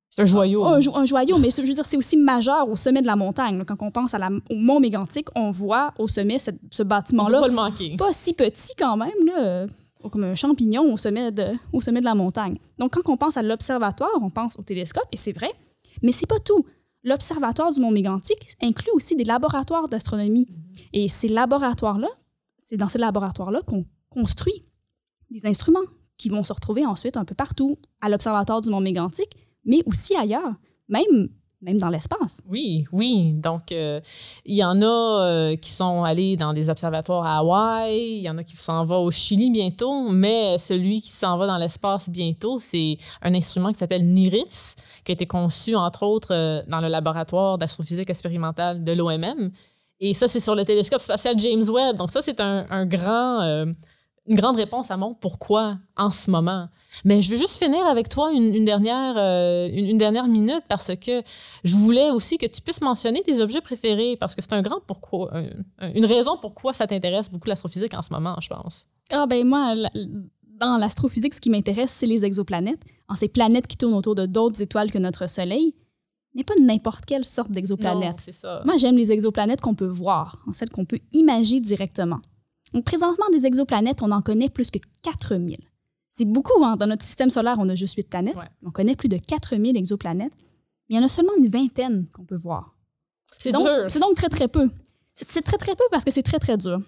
C'est un joyau. un jo- un joyau, mais je veux dire, c'est aussi majeur au sommet de la montagne. Quand on pense à la- au Mont Mégantic, on voit au sommet cette- ce bâtiment-là, pas le manquer. pas si petit quand même, là, comme un champignon au sommet, de, au sommet de la montagne. Donc, quand on pense à l'observatoire, on pense au télescope, et c'est vrai, mais c'est pas tout. L'observatoire du Mont Mégantic inclut aussi des laboratoires d'astronomie. Et ces laboratoires-là, c'est dans ces laboratoires-là qu'on construit des instruments qui vont se retrouver ensuite un peu partout, à l'observatoire du Mont Mégantic, mais aussi ailleurs, même, même dans l'espace. Oui, oui. Donc, euh, il y en a euh, qui sont allés dans des observatoires à Hawaï, il y en a qui s'en vont au Chili bientôt, mais celui qui s'en va dans l'espace bientôt, c'est un instrument qui s'appelle NIRIS, qui a été conçu, entre autres, euh, dans le laboratoire d'astrophysique expérimentale de l'OMM. Et ça, c'est sur le télescope spatial James Webb. Donc, ça, c'est un, un grand, une grande réponse à mon pourquoi en ce moment. Mais je veux juste finir avec toi une, une dernière, euh, une, une dernière minute parce que je voulais aussi que tu puisses mentionner tes objets préférés parce que c'est un grand pourquoi, un- un- une raison pourquoi ça t'intéresse beaucoup l'astrophysique en ce moment, je pense. Ah ben moi, la- dans l'astrophysique, ce qui m'intéresse, c'est les exoplanètes. En ces planètes qui tournent autour de d'autres étoiles que notre Soleil, mais pas n'importe quelle sorte d'exoplanète. Moi, j'aime les exoplanètes qu'on peut voir, celles qu'on peut imager directement. Donc, présentement, des exoplanètes, on en connaît plus que 4000. C'est beaucoup, hein? Dans notre système solaire, on a juste 8 planètes. Ouais. On connaît plus de 4000 exoplanètes. Mais il y en a seulement une vingtaine qu'on peut voir. C'est donc, dur. C'est donc très, très peu. C'est très, très peu parce que c'est très, très dur.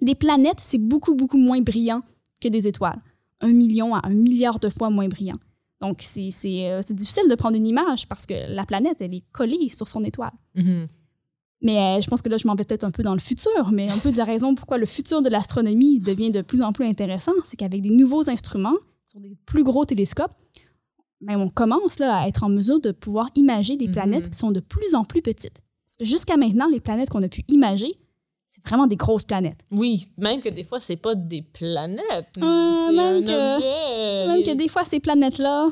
Des planètes, c'est beaucoup, beaucoup moins brillant que des étoiles. Un million à un milliard de fois moins brillant. Donc, c'est euh, difficile de prendre une image parce que la planète, elle est collée sur son étoile. Mhm. Mais euh, je pense que là, je m'en vais peut-être un peu dans le futur, mais un peu de la raison pourquoi le futur de l'astronomie devient de plus en plus intéressant, c'est qu'avec des nouveaux instruments, sur des plus gros télescopes, ben, on commence là, à être en mesure de pouvoir imager des Mhm. planètes qui sont de plus en plus petites. Jusqu'à maintenant, les planètes qu'on a pu imager, c'est vraiment des grosses planètes. Oui, même que des fois, c'est pas des planètes. Euh, c'est même que- objet. Même que des fois, ces planètes-là,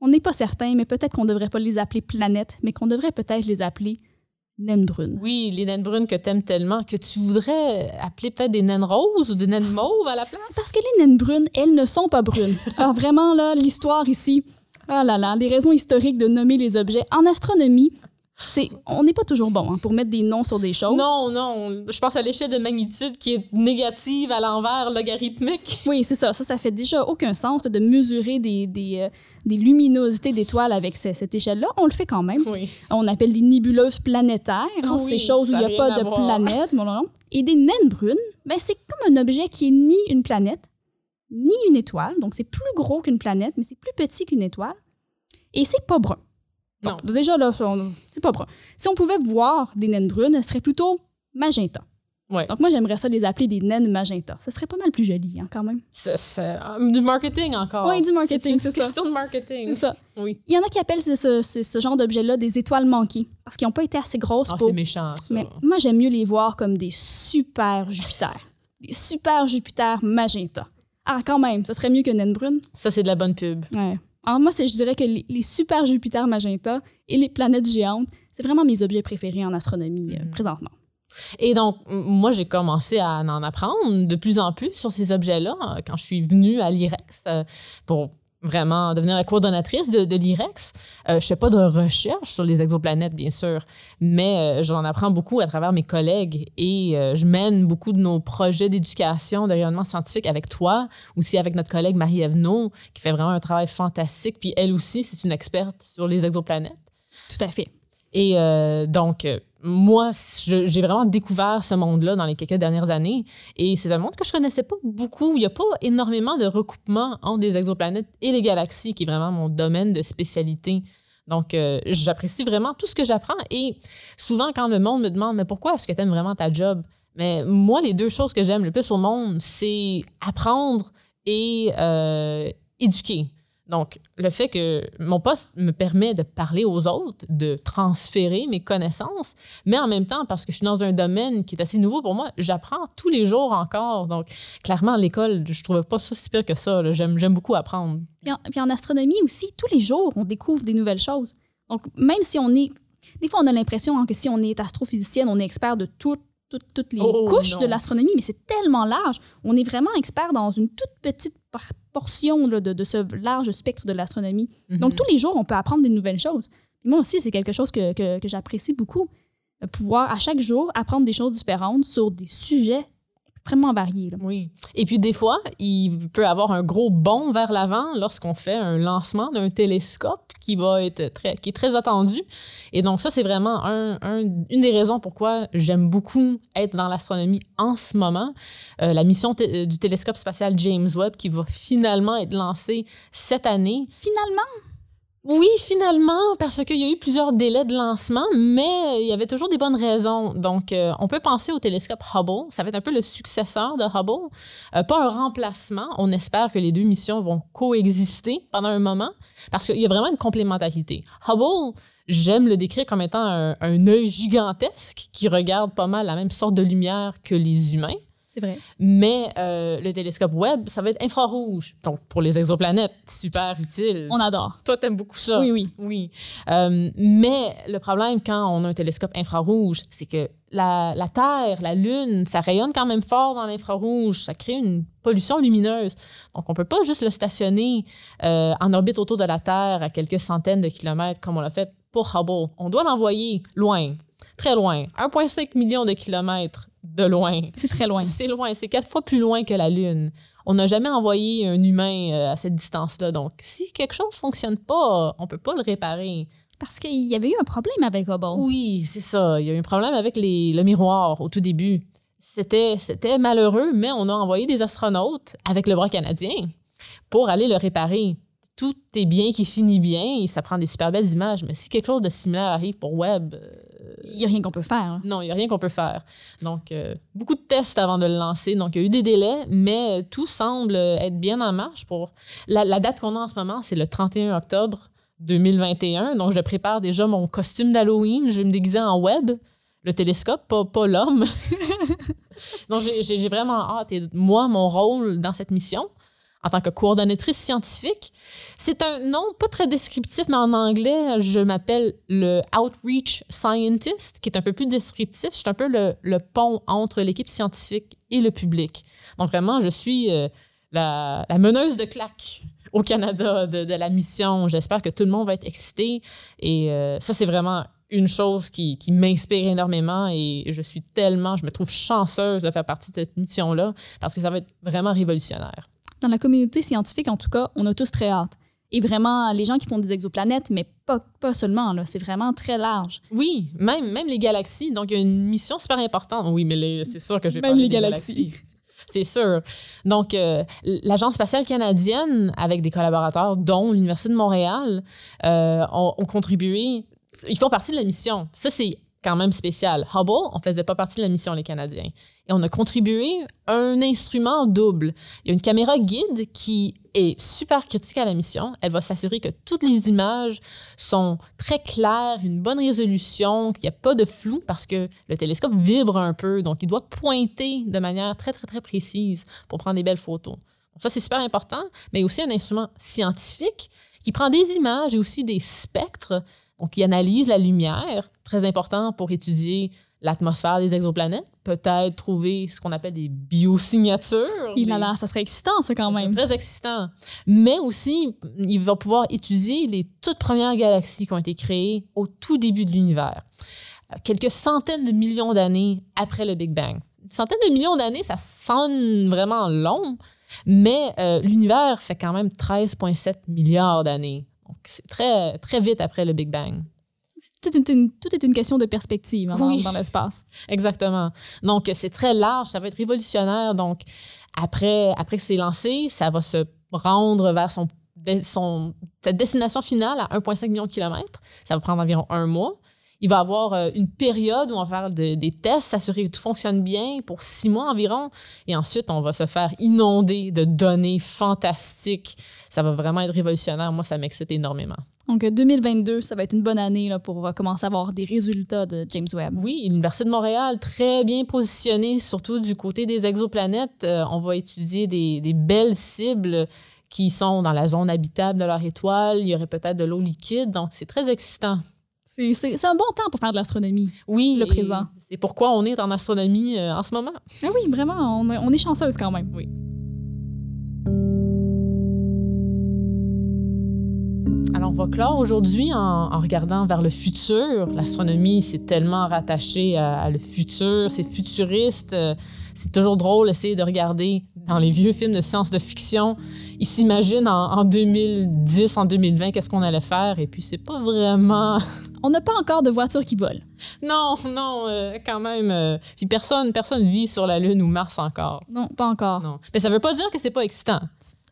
On n'est pas certain, mais peut-être qu'on ne devrait pas les appeler planètes, mais qu'on devrait peut-être les appeler naines brunes. Oui, les naines brunes que tu aimes tellement, que tu voudrais appeler peut-être des naines roses ou des naines mauves à la place? Parce que les naines brunes, elles ne sont pas brunes. Alors vraiment, là, l'histoire ici, ah là là, les raisons historiques de nommer les objets. En astronomie, c'est, on n'est pas toujours bon hein, pour mettre des noms sur des choses. Non, non. Je pense à l'échelle de magnitude qui est négative à l'envers logarithmique. Oui, c'est ça. Ça, ça fait déjà aucun sens de mesurer des, des, euh, des luminosités d'étoiles avec ce- cette échelle-là. On le fait quand même. Oui. On appelle des nébuleuses planétaires, hein, Oui, ces choses où il n'y a pas de voir. planète. bon, non, non. Et des naines brunes, ben, c'est comme un objet qui est ni une planète, ni une étoile. Donc, c'est plus gros qu'une planète, mais c'est plus petit qu'une étoile. Et c'est pas brun. Non. Déjà, là, on- c'est pas brun. Si on pouvait voir des naines brunes, elles seraient plutôt magenta. Ouais. Donc, moi, j'aimerais ça les appeler des naines magenta. Ça serait pas mal plus joli, hein, quand même. C'est, euh, du marketing encore. Oui, du marketing, c'est c'est une ça. question de marketing. C'est ça. Oui. Il y en a qui appellent ce, ce- ce- ce genre d'objet-là des étoiles manquées parce qu'ils n'ont pas été assez grosses Ah, pour c'est méchant, ça. Mais moi, j'aime mieux les voir comme des super Jupiter. Des super Jupiter magenta. Ah, quand même, ça serait mieux que naine brune. Ça, c'est de la bonne pub. Ouais. Alors, moi, je dirais que les, les super Jupiter magenta et les planètes géantes, c'est vraiment mes objets préférés en astronomie euh, Mhm. présentement. Et donc, moi, j'ai commencé à en apprendre de plus en plus sur ces objets-là euh, quand je suis venue à l'IREX euh, pour vraiment devenir la coordonnatrice de, l'IREX. Euh, je ne fais pas de recherche sur les exoplanètes, bien sûr, mais euh, j'en apprends beaucoup à travers mes collègues et euh, je mène beaucoup de nos projets d'éducation, de rayonnement scientifique avec toi, aussi avec notre collègue Marie Evenot, qui fait vraiment un travail fantastique. Puis elle aussi, c'est une experte sur les exoplanètes. Tout à fait. Et euh, donc, euh, moi, j'ai vraiment découvert ce monde-là dans les quelques dernières années. Et c'est un monde que je connaissais pas beaucoup. Il n'y a pas énormément de recoupement entre des exoplanètes et les galaxies, qui est vraiment mon domaine de spécialité. Donc, euh, j'apprécie vraiment tout ce que j'apprends. Et souvent, quand le monde me demande, mais pourquoi est-ce que tu aimes vraiment ta job? Mais moi, les deux choses que j'aime le plus au monde, c'est apprendre et éduquer. Donc, le fait que mon poste me permet de parler aux autres, de transférer mes connaissances, mais en même temps, parce que je suis dans un domaine qui est assez nouveau pour moi, j'apprends tous les jours encore. Donc, clairement, l'école, je trouvais pas ça si pire que ça. J'aime, j'aime beaucoup apprendre. Puis en, puis en astronomie aussi, tous les jours, on découvre des nouvelles choses. Donc, même si on est. Des fois, on a l'impression hein, que si on est astrophysicienne, on est expert de tout- tout- toutes les Oh, couches non. de l'astronomie, mais c'est tellement large. On est vraiment expert dans une toute petite portion là, de, de ce large spectre de l'astronomie. Donc, Mhm. tous les jours, on peut apprendre des nouvelles choses. Moi aussi, c'est quelque chose que, que- que j'apprécie beaucoup. de Pouvoir, à chaque jour, apprendre des choses différentes sur des sujets extrêmement variés. là. Oui. Et puis des fois, il peut avoir un gros bond vers l'avant lorsqu'on fait un lancement d'un télescope qui va être très, qui est très attendu. Et donc ça, c'est vraiment un- un- une des raisons pourquoi j'aime beaucoup être dans l'astronomie en ce moment. Euh, la mission té- du télescope spatial James Webb qui va finalement être lancée cette année. Finalement, Oui, finalement, parce qu'il y a eu plusieurs délais de lancement, mais il y avait toujours des bonnes raisons. Donc, euh, on peut penser au télescope Hubble. Ça va être un peu le successeur de Hubble. Euh, pas un remplacement. On espère que les deux missions vont coexister pendant un moment, parce qu'il y a vraiment une complémentarité. Hubble, j'aime le décrire comme étant un, un œil gigantesque qui regarde pas mal la même sorte de lumière que les humains. C'est vrai. Mais euh, le télescope Webb, ça va être infrarouge. Donc, pour les exoplanètes, super utile. On adore. Toi, t'aimes beaucoup ça. Oui, oui. Oui. Euh, mais le problème quand on a un télescope infrarouge, c'est que la, la Terre, la Lune, ça rayonne quand même fort dans l'infrarouge. Ça crée une pollution lumineuse. Donc, on peut pas juste le stationner euh, en orbite autour de la Terre à quelques centaines de kilomètres comme on l'a fait pour Hubble. On doit l'envoyer loin, très loin, 1,5 million de kilomètres de loin. C'est très loin. C'est loin, c'est quatre fois plus loin que la Lune. On n'a jamais envoyé un humain euh, à cette distance-là. Donc, si quelque chose ne fonctionne pas, on peut pas le réparer. Parce qu'il y avait eu un problème avec Hubble. Oui, c'est ça. Il y a eu un problème avec les, le miroir au tout début. C'était, c'était malheureux, mais on a envoyé des astronautes avec le bras canadien pour aller le réparer. Tout est bien qui finit bien et ça prend des super belles images. Mais si quelque chose de similaire arrive pour Webb, euh, Il n'y a rien qu'on peut faire. hein. non, il n'y a rien qu'on peut faire. Donc, euh, beaucoup de tests avant de le lancer. Donc, il y a eu des délais, mais tout semble être bien en marche pour. La, date qu'on a en ce moment, c'est le 31 octobre 2021. Donc, je prépare déjà mon costume d'Halloween. Je vais me déguiser en web, le télescope, pas, pas l'homme. Donc, j'ai vraiment hâte. Et moi, mon rôle dans cette mission, en tant que coordonnatrice scientifique. C'est un nom pas très descriptif, mais en anglais, je m'appelle le Outreach Scientist, qui est un peu plus descriptif. Je suis un peu le, pont entre l'équipe scientifique et le public. Donc vraiment, je suis euh, la, meneuse de claque au Canada de, la mission. J'espère que tout le monde va être excité. Et euh, ça, c'est vraiment une chose qui, qui m'inspire énormément et je suis tellement, je me trouve chanceuse de faire partie de cette mission-là parce que ça va être vraiment révolutionnaire dans la communauté scientifique, en tout cas, on a tous très hâte. Et vraiment, les gens qui font des exoplanètes, mais pas, pas seulement, là, c'est vraiment très large. Oui, même, même les galaxies. Donc, il y a une mission super importante. Oui, mais c'est sûr que je vais même les galaxies. C'est sûr. Donc, euh, l'Agence spatiale canadienne, avec des collaborateurs, dont l'Université de Montréal, euh, ont, ont, contribué. Ils font partie de la mission. Ça, c'est quand même spécial. Hubble, on faisait pas partie de la mission, les Canadiens. Et on a contribué un instrument double. Il y a une caméra guide qui est super critique à la mission. Elle va s'assurer que toutes les images sont très claires, une bonne résolution, qu'il n'y a pas de flou parce que le télescope vibre un peu. Donc, il doit pointer de manière très, très, très précise pour prendre des belles photos. Donc, ça, c'est super important, mais aussi un instrument scientifique qui prend des images et aussi des spectres donc, il analyse la lumière, très important pour étudier l'atmosphère des exoplanètes, peut-être trouver ce qu'on appelle des biosignatures. Il a ça serait excitant, ça, quand même. très excitant. Mais aussi, il va pouvoir étudier les toutes premières galaxies qui ont été créées au tout début de l'univers, quelques centaines de millions d'années après le Big Bang. Une centaine de millions d'années, ça sonne vraiment long, mais euh, l'univers fait quand même 13,7 milliards d'années. Donc, c'est très, très vite après le Big Bang. Tout est, une, tout est une question de perspective hein, dans, dans l'espace. Exactement. Donc, c'est très large, ça va être révolutionnaire. Donc, après, après que c'est lancé, ça va se rendre vers son, son, sa destination finale à 1,5 million de kilomètres. Ça va prendre environ un mois. Il va y avoir euh, une période où on va faire des tests, s'assurer que tout fonctionne bien pour six mois environ. Et ensuite, on va se faire inonder de données fantastiques. Ça va vraiment être révolutionnaire. Moi, ça m'excite énormément. Donc, 2022, ça va être une bonne année là, pour commencer à avoir des résultats de James Webb. Oui, l'Université de Montréal, très bien positionnée, surtout du côté des exoplanètes. Euh, on va étudier des, des belles cibles qui sont dans la zone habitable de leur étoile. Il y aurait peut-être de l'eau liquide. Donc, c'est très excitant. C'est un bon temps pour faire de l'astronomie. Oui. Le présent. C'est pourquoi on est en astronomie euh, en ce moment. Ah oui, vraiment, on, on est chanceuse quand même. Oui. Alors, on va clore aujourd'hui en, en, regardant vers le futur. L'astronomie, c'est tellement rattaché à, à, le futur, c'est futuriste. Euh, c'est toujours drôle d'essayer de regarder dans les vieux films de science de fiction. Ils s'imaginent en, en, 2010, en 2020, qu'est-ce qu'on allait faire, et puis c'est pas vraiment. On n'a pas encore de voitures qui volent. Non, non, euh, quand même. Euh, puis personne, personne vit sur la Lune ou Mars encore. Non, pas encore. Non. Mais ça veut pas dire que c'est pas excitant.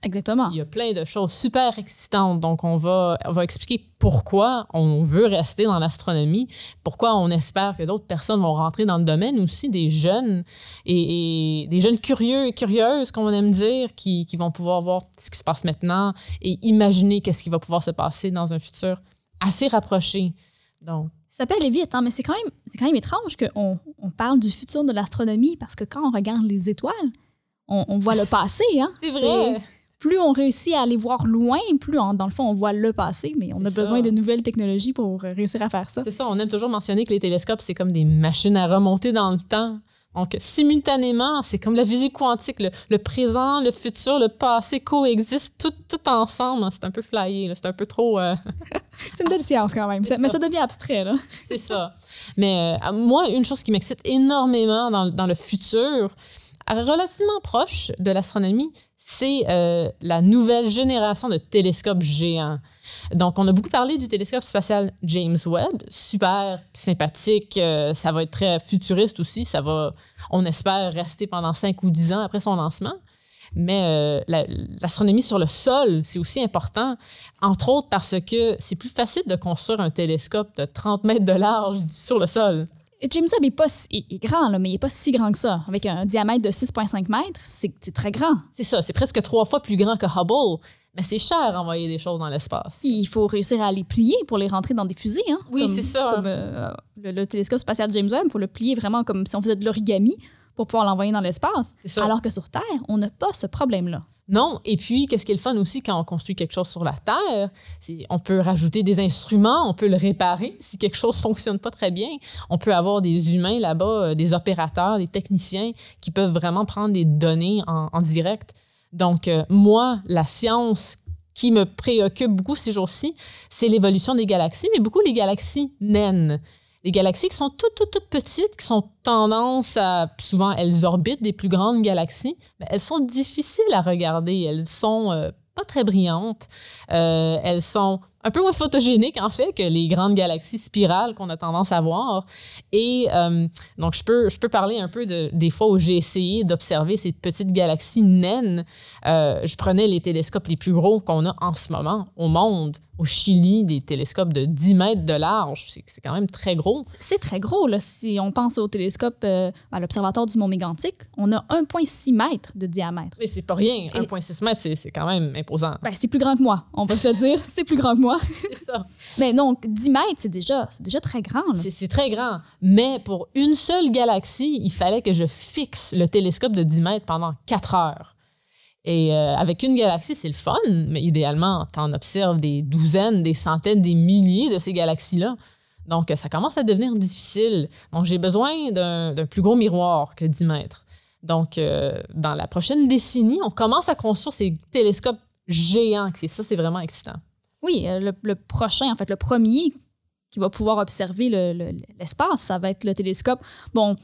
Exactement. Il y a plein de choses super excitantes. Donc, on va, on va expliquer pourquoi on veut rester dans l'astronomie, pourquoi on espère que d'autres personnes vont rentrer dans le domaine aussi, des jeunes et, et des jeunes curieux et curieuses, comme on aime dire, qui, qui, vont pouvoir voir ce qui se passe maintenant et imaginer qu'est-ce qui va pouvoir se passer dans un futur assez rapproché. Donc, ça peut aller vite, hein, mais c'est quand même, quand même étrange qu'on on parle du futur de l'astronomie parce que quand on regarde les étoiles, on, on voit le passé. Hein? C'est vrai plus on réussit à aller voir loin, plus on, dans le fond on voit le passé, mais on a ça. besoin de nouvelles technologies pour réussir à faire ça. C'est ça, on aime toujours mentionner que les télescopes, c'est comme des machines à remonter dans le temps. Donc, simultanément, c'est comme la physique quantique. Le, le, présent, le futur, le passé coexistent tout, tout ensemble. C'est un peu flyé, c'est un peu trop... Euh... c'est une belle science quand même, mais ça devient abstrait. là. c'est ça. Mais euh, moi, une chose qui m'excite énormément dans, dans le futur, relativement proche de l'astronomie, c'est euh, la nouvelle génération de télescopes géants. Donc, on a beaucoup parlé du télescope spatial James Webb, super sympathique, euh, ça va être très futuriste aussi, ça va, on espère, rester pendant 5 ou 10 ans après son lancement. Mais euh, l'astronomie la, sur le sol, c'est aussi important, entre autres parce que c'est plus facile de construire un télescope de 30 mètres de large sur le sol. James Webb est, pas, est, est grand, là, mais il n'est pas si grand que ça. Avec un diamètre de 6,5 mètres, c'est très grand. C'est ça, c'est presque trois fois plus grand que Hubble. Mais c'est cher d'envoyer des choses dans l'espace. Il faut réussir à les plier pour les rentrer dans des fusées. Hein? Oui, c'est ça. Comme euh, le, le, télescope spatial James Webb, il faut le plier vraiment comme si on faisait de l'origami pour pouvoir l'envoyer dans l'espace. Alors que sur Terre, on n'a pas ce problème-là. Non. Et puis, qu'est-ce qui est le fun aussi quand on construit quelque chose sur la Terre? On peut rajouter des instruments, on peut le réparer si quelque chose fonctionne pas très bien. On peut avoir des humains là-bas, euh, des opérateurs, des techniciens qui peuvent vraiment prendre des données en, en direct. Donc, euh, moi, la science qui me préoccupe beaucoup ces jours-ci, c'est l'évolution des galaxies, mais beaucoup les galaxies naines. Les galaxies qui sont toutes, toutes, toutes petites, qui sont tendance à, souvent, elles orbitent des plus grandes galaxies, mais elles sont difficiles à regarder. Elles sont euh, pas très brillantes. Euh, elles sont un peu moins photogéniques, en fait, que les grandes galaxies spirales qu'on a tendance à voir. Et euh, donc, je peux, je peux parler un peu de, des fois où j'ai essayé d'observer ces petites galaxies naines. Je prenais les télescopes les plus gros qu'on a en ce moment au monde au Chili des télescopes de 10 mètres de large. C'est quand même très gros. C'est très gros. Là. Si on pense au télescope euh, à l'Observatoire du Mont Mégantic, on a 1,6 mètre de diamètre. Mais c'est pas rien. 1,6 mètres, c'est quand même imposant. Ben, c'est plus grand que moi, on va se le dire. c'est plus grand que moi. c'est ça. Mais donc, 10 mètres, c'est déjà, déjà très grand. C'est très grand. Mais pour une seule galaxie, il fallait que je fixe le télescope de 10 mètres pendant 4 heures. Et euh, avec une galaxie, c'est le fun, mais idéalement, tu en observes des douzaines, des centaines, des milliers de ces galaxies-là. Donc, ça commence à devenir difficile. Donc, j'ai besoin d'un plus gros miroir que 10 mètres. Donc, euh, dans la prochaine décennie, on commence à construire ces télescopes géants. Ça, c'est vraiment excitant. Oui, euh, le, prochain, en fait, le premier qui va pouvoir observer l'espace, ça va être le télescope. Bon,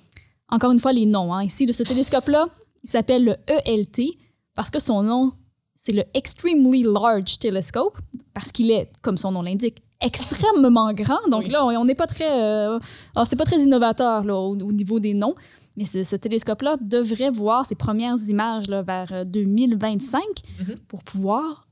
encore une fois, les noms. Hein. Ici, de ce télescope-là, il s'appelle le ELT parce que son nom, c'est le Extremely Large Telescope, parce qu'il est, comme son nom l'indique, extrêmement grand. Donc là, on n'est pas très, euh, c'est pas très innovateur là, au, niveau des noms. Mais ce, télescope-là devrait voir ses premières images là, vers 2025 euh, mm-hmm. pour pouvoir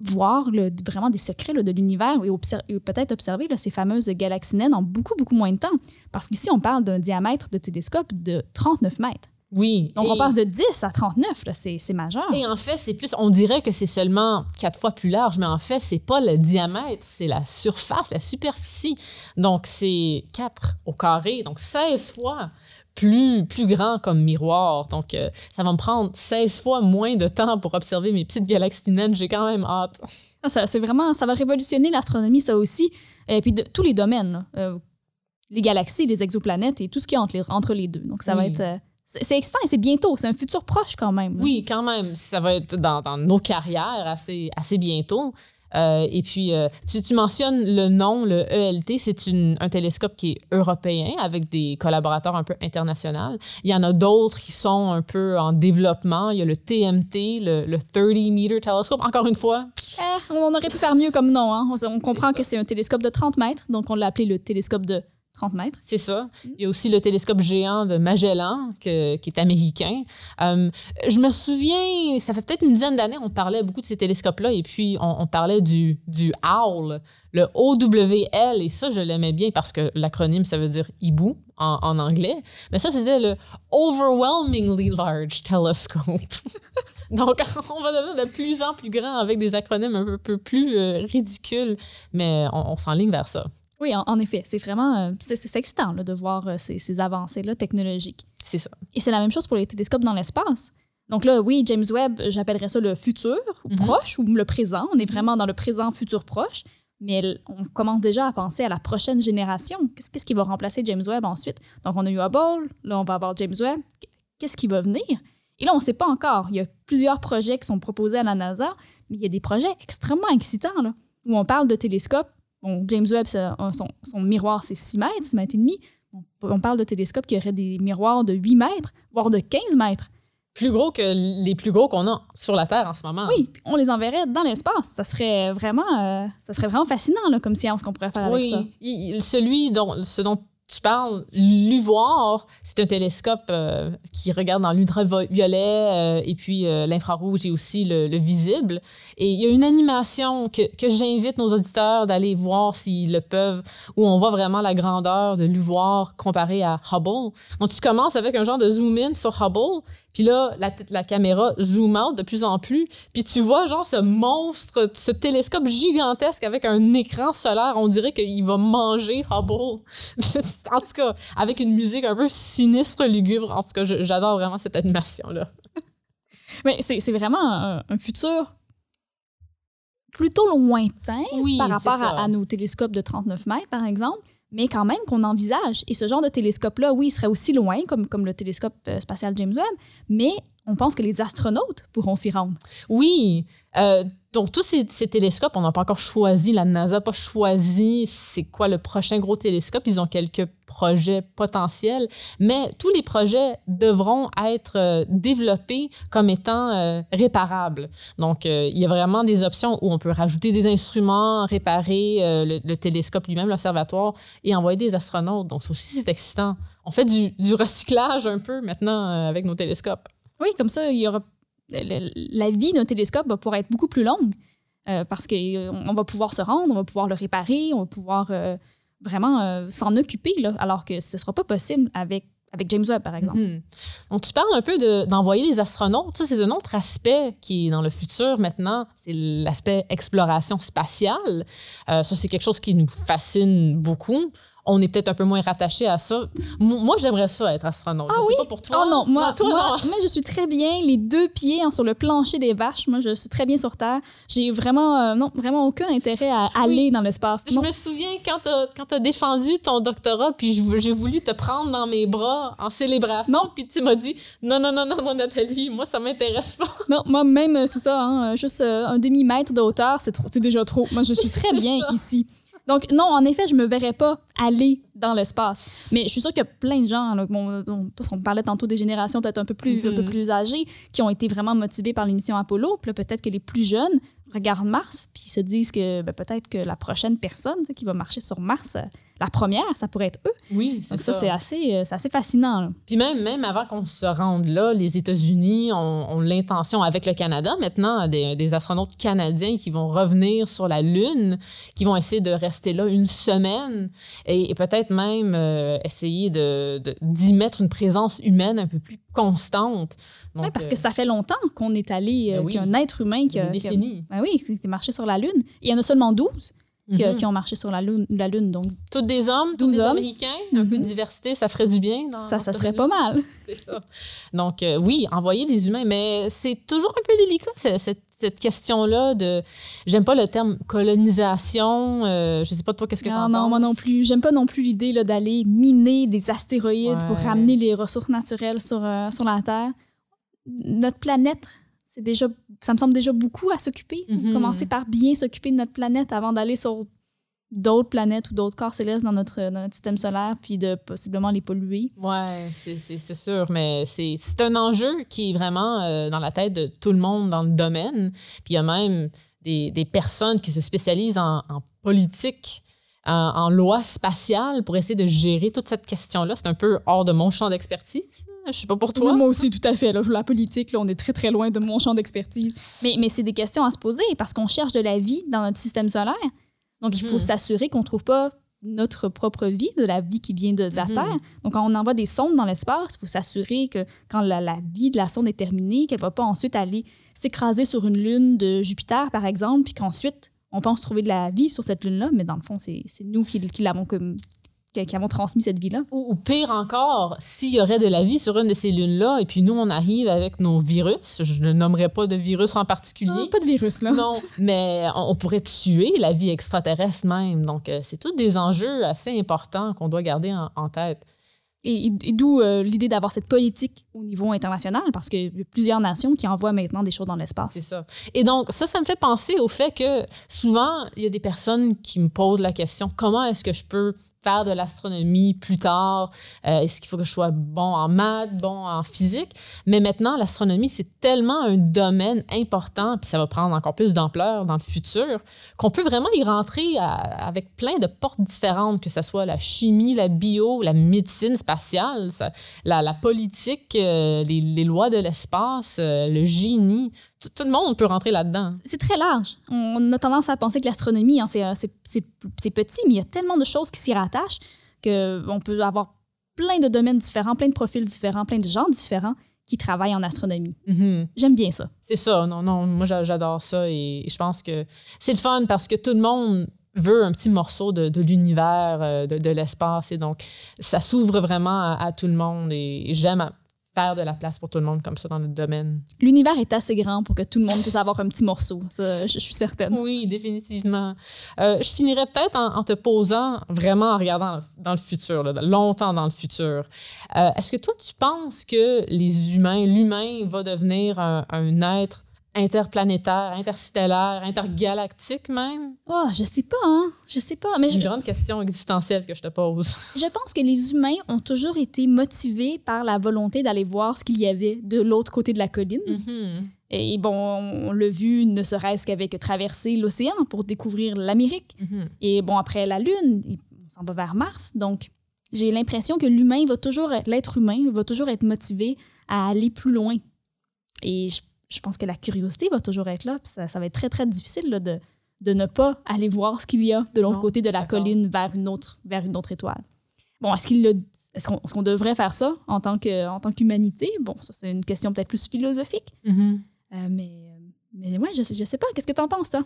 voir le, vraiment des secrets de l'univers et, peut-être observer ces fameuses galaxies naines en beaucoup, beaucoup moins de temps. Parce qu'ici, on parle d'un diamètre de télescope de 39 mètres. Oui. Donc, on passe de 10 à 39, c'est majeur. Et en fait, c'est plus, on dirait que c'est seulement quatre fois plus large, mais en fait, c'est pas le diamètre, c'est la surface, la superficie. Donc, c'est 4 au carré, donc 16 fois plus, plus grand comme miroir. Donc, euh, ça va me prendre 16 fois moins de temps pour observer mes petites galaxies naines. J'ai quand même hâte. Ah, ça, c'est vraiment, ça va révolutionner l'astronomie, ça aussi. Et puis, de, tous les domaines, euh, les galaxies, les exoplanètes et tout ce qui est entre les, entre les deux. Donc, ça va être... Euh, c'est excitant et c'est bientôt, c'est un futur proche quand même. Oui, quand même. Ça va être dans, nos carrières assez, assez bientôt. Euh, et puis, euh, tu, mentionnes le nom, le ELT, c'est un télescope qui est européen avec des collaborateurs un peu internationaux. Il y en a d'autres qui sont un peu en développement. Il y a le TMT, le, 30 Meter Telescope. Encore une fois. Eh, on aurait pu faire mieux comme nom. Hein. On, on comprend que c'est un télescope de 30 mètres, donc on l'a appelé le télescope de 30 mètres. C'est ça. Il y a aussi le télescope géant de Magellan, qui est américain. Euh, je me souviens, ça fait peut-être une dizaine d'années, on parlait beaucoup de ces télescopes-là, et puis on, parlait du, du OWL, le OWL, et ça, je l'aimais bien parce que l'acronyme, ça veut dire hibou en, en anglais. Mais ça, c'était le Overwhelmingly Large Telescope. Donc, on va devenir de plus en plus grand avec des acronymes un peu, plus euh, ridicules, mais on, on s'enligne vers ça. Oui, en, effet, c'est vraiment euh, c'est excitant de voir euh, ces, avancées-là technologiques. C'est ça. Et c'est la même chose pour les télescopes dans l'espace. Donc là, oui, James Webb, j'appellerais ça le futur, ou mhm. proche, ou le présent. On est vraiment dans le présent, futur proche. Mais on commence déjà à penser à la prochaine génération. Qu'est-ce qui va remplacer James Webb ensuite? Donc, on a eu Hubble, là, on va avoir James Webb. Qu'est-ce qui va venir? Et là, on ne sait pas encore. Il y a plusieurs projets qui sont proposés à la NASA, mais il y a des projets extrêmement excitants, là, où on parle de télescopes Bon, James Webb, son, miroir, c'est 6 mètres, 6 mètres et demi. On, parle de télescopes qui auraient des miroirs de 8 mètres, voire de 15 mètres. Plus gros que les plus gros qu'on a sur la Terre en ce moment. Oui, on les enverrait dans l'espace. Ça serait vraiment, euh, ça serait vraiment fascinant là, comme science qu'on pourrait faire avec ça. Oui, celui dont, ce dont tu parles, l'UVOIR, c'est un télescope euh, qui regarde dans l'ultraviolet euh, et puis euh, l'infrarouge et aussi le, visible. Et il y a une animation que, que j'invite nos auditeurs d'aller voir s'ils le peuvent, où on voit vraiment la grandeur de l'UVOIR comparé à Hubble. Donc, tu commences avec un genre de zoom-in sur Hubble, puis là, la, la, caméra zoom out de plus en plus. Puis tu vois, genre, ce monstre, ce télescope gigantesque avec un écran solaire. On dirait qu'il va manger Hubble. en tout cas, avec une musique un peu sinistre, lugubre. En tout cas, j'adore vraiment cette animation-là. Mais c'est vraiment un, un, futur plutôt lointain oui, par rapport à, à, nos télescopes de 39 mètres, par exemple, mais quand même qu'on envisage. Et ce genre de télescope-là, oui, il serait aussi loin, comme, comme le télescope euh, spatial James Webb, mais on pense que les astronautes pourront s'y rendre. Oui. Euh, donc, tous ces, télescopes, on n'a pas encore choisi, la NASA n'a pas choisi c'est quoi le prochain gros télescope. Ils ont quelques projets potentiels, mais tous les projets devront être euh, développés comme étant euh, réparables. Donc, il y a vraiment des options où on peut rajouter des instruments, réparer le, télescope lui-même, l'observatoire, et envoyer des astronautes. Donc, ça aussi, c'est excitant. On fait du, du recyclage un peu maintenant avec nos télescopes. Oui, comme ça, la vie d'un télescope va pouvoir être beaucoup plus longue euh, parce qu'on euh, va pouvoir se rendre, on va pouvoir le réparer, on va pouvoir euh, vraiment s'en occuper, là, alors que ce ne sera pas possible avec, avec James Webb, par exemple. Mhm. Donc, tu parles un peu d'envoyer des astronautes. Ça, c'est un autre aspect qui est dans le futur maintenant, c'est l'aspect exploration spatiale. ça, c'est quelque chose qui nous fascine beaucoup on est peut-être un peu moins rattaché à ça. moi, j'aimerais ça être astronaute. Ah je oui? Sais pas pour toi. Oh non, moi, moi, je suis très bien les deux pieds hein, sur le plancher des vaches. Moi, je suis très bien sur Terre. J'ai vraiment, euh, non, vraiment aucun intérêt à aller dans l'espace. Je me souviens quand tu as, défendu ton doctorat, puis j'ai voulu te prendre dans mes bras en célébration. Non. Puis tu m'as dit non, non, non, non, non, Nathalie, moi, ça m'intéresse pas. Non, moi, même, euh, c'est ça, hein, juste euh, un demi-mètre de hauteur, c'est déjà trop. Moi, je suis très bien ici. Donc, non, en effet, je me verrais pas aller dans l'espace. Mais je suis sûre qu'il y a plein de gens, on, parlait tantôt des générations peut-être un, peu plus, un peu mm-hmm. plus âgées, qui ont été vraiment motivés par l'émission Apollo. Puis peut-être que les plus jeunes regardent Mars, puis se disent que ben, peut-être que la prochaine personne qui va marcher sur Mars, euh, la première, ça pourrait être eux. Oui, c'est ça. ça c'est assez, euh, assez fascinant. Puis même, même avant qu'on se rende là, les États-Unis ont, l'intention, avec le Canada maintenant, des, des, astronautes canadiens qui vont revenir sur la Lune, qui vont essayer de rester là une semaine et, peut-être même euh, essayer d'y de, mettre une présence humaine un peu plus constante. oui, parce que euh, ça fait longtemps qu'on est allé, ben qu'un être humain qui a, une décennie. Ben oui, qui a marché sur la Lune. il y en a seulement 12. Mhm. qui ont marché sur la Lune. La lune donc. Toutes des hommes, tous des hommes. Américains, un peu de mhm. diversité, ça ferait du bien. Dans, ça, ça serait pas mal. c'est ça. Donc, euh, oui, envoyer des humains, mais c'est toujours un peu délicat, cette, cette question-là de. J'aime pas le terme colonisation. Euh, je sais pas toi, qu'est-ce que tu en Non, moi non plus. J'aime pas non plus l'idée d'aller miner des astéroïdes pour ramener les ressources naturelles sur, euh, sur la Terre. Notre planète c'est déjà, ça me semble déjà beaucoup à s'occuper. Mhm. Commencer par bien s'occuper de notre planète avant d'aller sur d'autres planètes ou d'autres corps célestes dans notre, dans notre, système solaire, puis de possiblement les polluer. Oui, c'est sûr, mais c'est un enjeu qui est vraiment euh, dans la tête de tout le monde dans le domaine. Puis il y a même des, des, personnes qui se spécialisent en, en politique. En, en, loi spatiale pour essayer de gérer toute cette question-là. C'est un peu hors de mon champ d'expertise. Je sais pas pour toi. Moi aussi, tout à fait. Là, la politique, là, on est très, très loin de mon champ d'expertise. Mais, mais c'est des questions à se poser parce qu'on cherche de la vie dans notre système solaire. Donc, il faut mhm. s'assurer qu'on ne trouve pas notre propre vie, de la vie qui vient de, la mhm. Terre. Donc, quand on envoie des sondes dans l'espace, il faut s'assurer que quand la, la, vie de la sonde est terminée, qu'elle ne va pas ensuite aller s'écraser sur une lune de Jupiter, par exemple, puis qu'ensuite, on pense trouver de la vie sur cette lune-là, mais dans le fond, c'est nous qui, qui l'avons comme qui, avons transmis cette vie-là. Ou, pire encore, s'il y aurait de la vie sur une de ces lunes-là, et puis nous, on arrive avec nos virus, je ne nommerai pas de virus en particulier. Ah, pas de virus, là. Non, mais on, pourrait tuer la vie extraterrestre même. Donc, euh, c'est tous des enjeux assez importants qu'on doit garder en, tête. Et, d'où euh, l'idée d'avoir cette politique au niveau international, parce qu'il y a plusieurs nations qui envoient maintenant des choses dans l'espace. C'est ça. Et donc, ça, ça me fait penser au fait que souvent, il y a des personnes qui me posent la question comment est-ce que je peux faire de l'astronomie plus tard? Euh, est-ce qu'il faut que je sois bon en maths, bon en physique? Mais maintenant, l'astronomie, c'est tellement un domaine important, puis ça va prendre encore plus d'ampleur dans le futur, qu'on peut vraiment y rentrer avec plein de portes différentes, que ce soit la chimie, la bio, la médecine spatiale, la, politique, euh, les, lois de l'espace, euh, le génie. Tout, le monde peut rentrer là-dedans. C'est très large. On a tendance à penser que l'astronomie, hein, c'est petit, mais il y a tellement de choses qui s'y rattachent que qu'on peut avoir plein de domaines différents, plein de profils différents, plein de gens différents qui travaillent en astronomie. Mm-hmm. J'aime bien ça. C'est ça, non, non, moi j'adore ça et je pense que c'est le fun parce que tout le monde veut un petit morceau de, l'univers, euh, de, l'espace et donc ça s'ouvre vraiment à, tout le monde et j'aime faire de la place pour tout le monde comme ça dans notre domaine. L'univers est assez grand pour que tout le monde puisse avoir un petit morceau, ça, je, suis certaine. Oui, définitivement. Euh, je finirais peut-être en, te posant, vraiment en regardant dans le futur, longtemps dans le futur. Euh, est-ce que toi, tu penses que les humains, l'humain va devenir un, un être interplanétaire, interstellaire, intergalactique même? Oh, je sais pas, hein? Je sais pas. C'est une grande question existentielle que je te pose. Je pense que les humains ont toujours été motivés par la volonté d'aller voir ce qu'il y avait de l'autre côté de la colline. Mm-hmm. Et bon, on l'a vu ne serait-ce qu'avec traverser l'océan pour découvrir l'Amérique. Mm-hmm. Et bon, après la Lune, on s'en va vers Mars. Donc, j'ai l'impression que l'humain va toujours, l'être humain va toujours être motivé à aller plus loin. Et je je pense que la curiosité va toujours être là. ça, va être très, très difficile de, de ne pas aller voir ce qu'il y a de l'autre côté de la colline vers une autre, vers une autre étoile. Bon, est-ce qu'il est-ce qu'on devrait faire ça en tant que en tant qu'humanité? Bon, ça c'est une question peut-être plus philosophique. Mm-hmm. Euh, mais mais ouais, je sais, je sais pas. Qu'est-ce que tu en penses toi?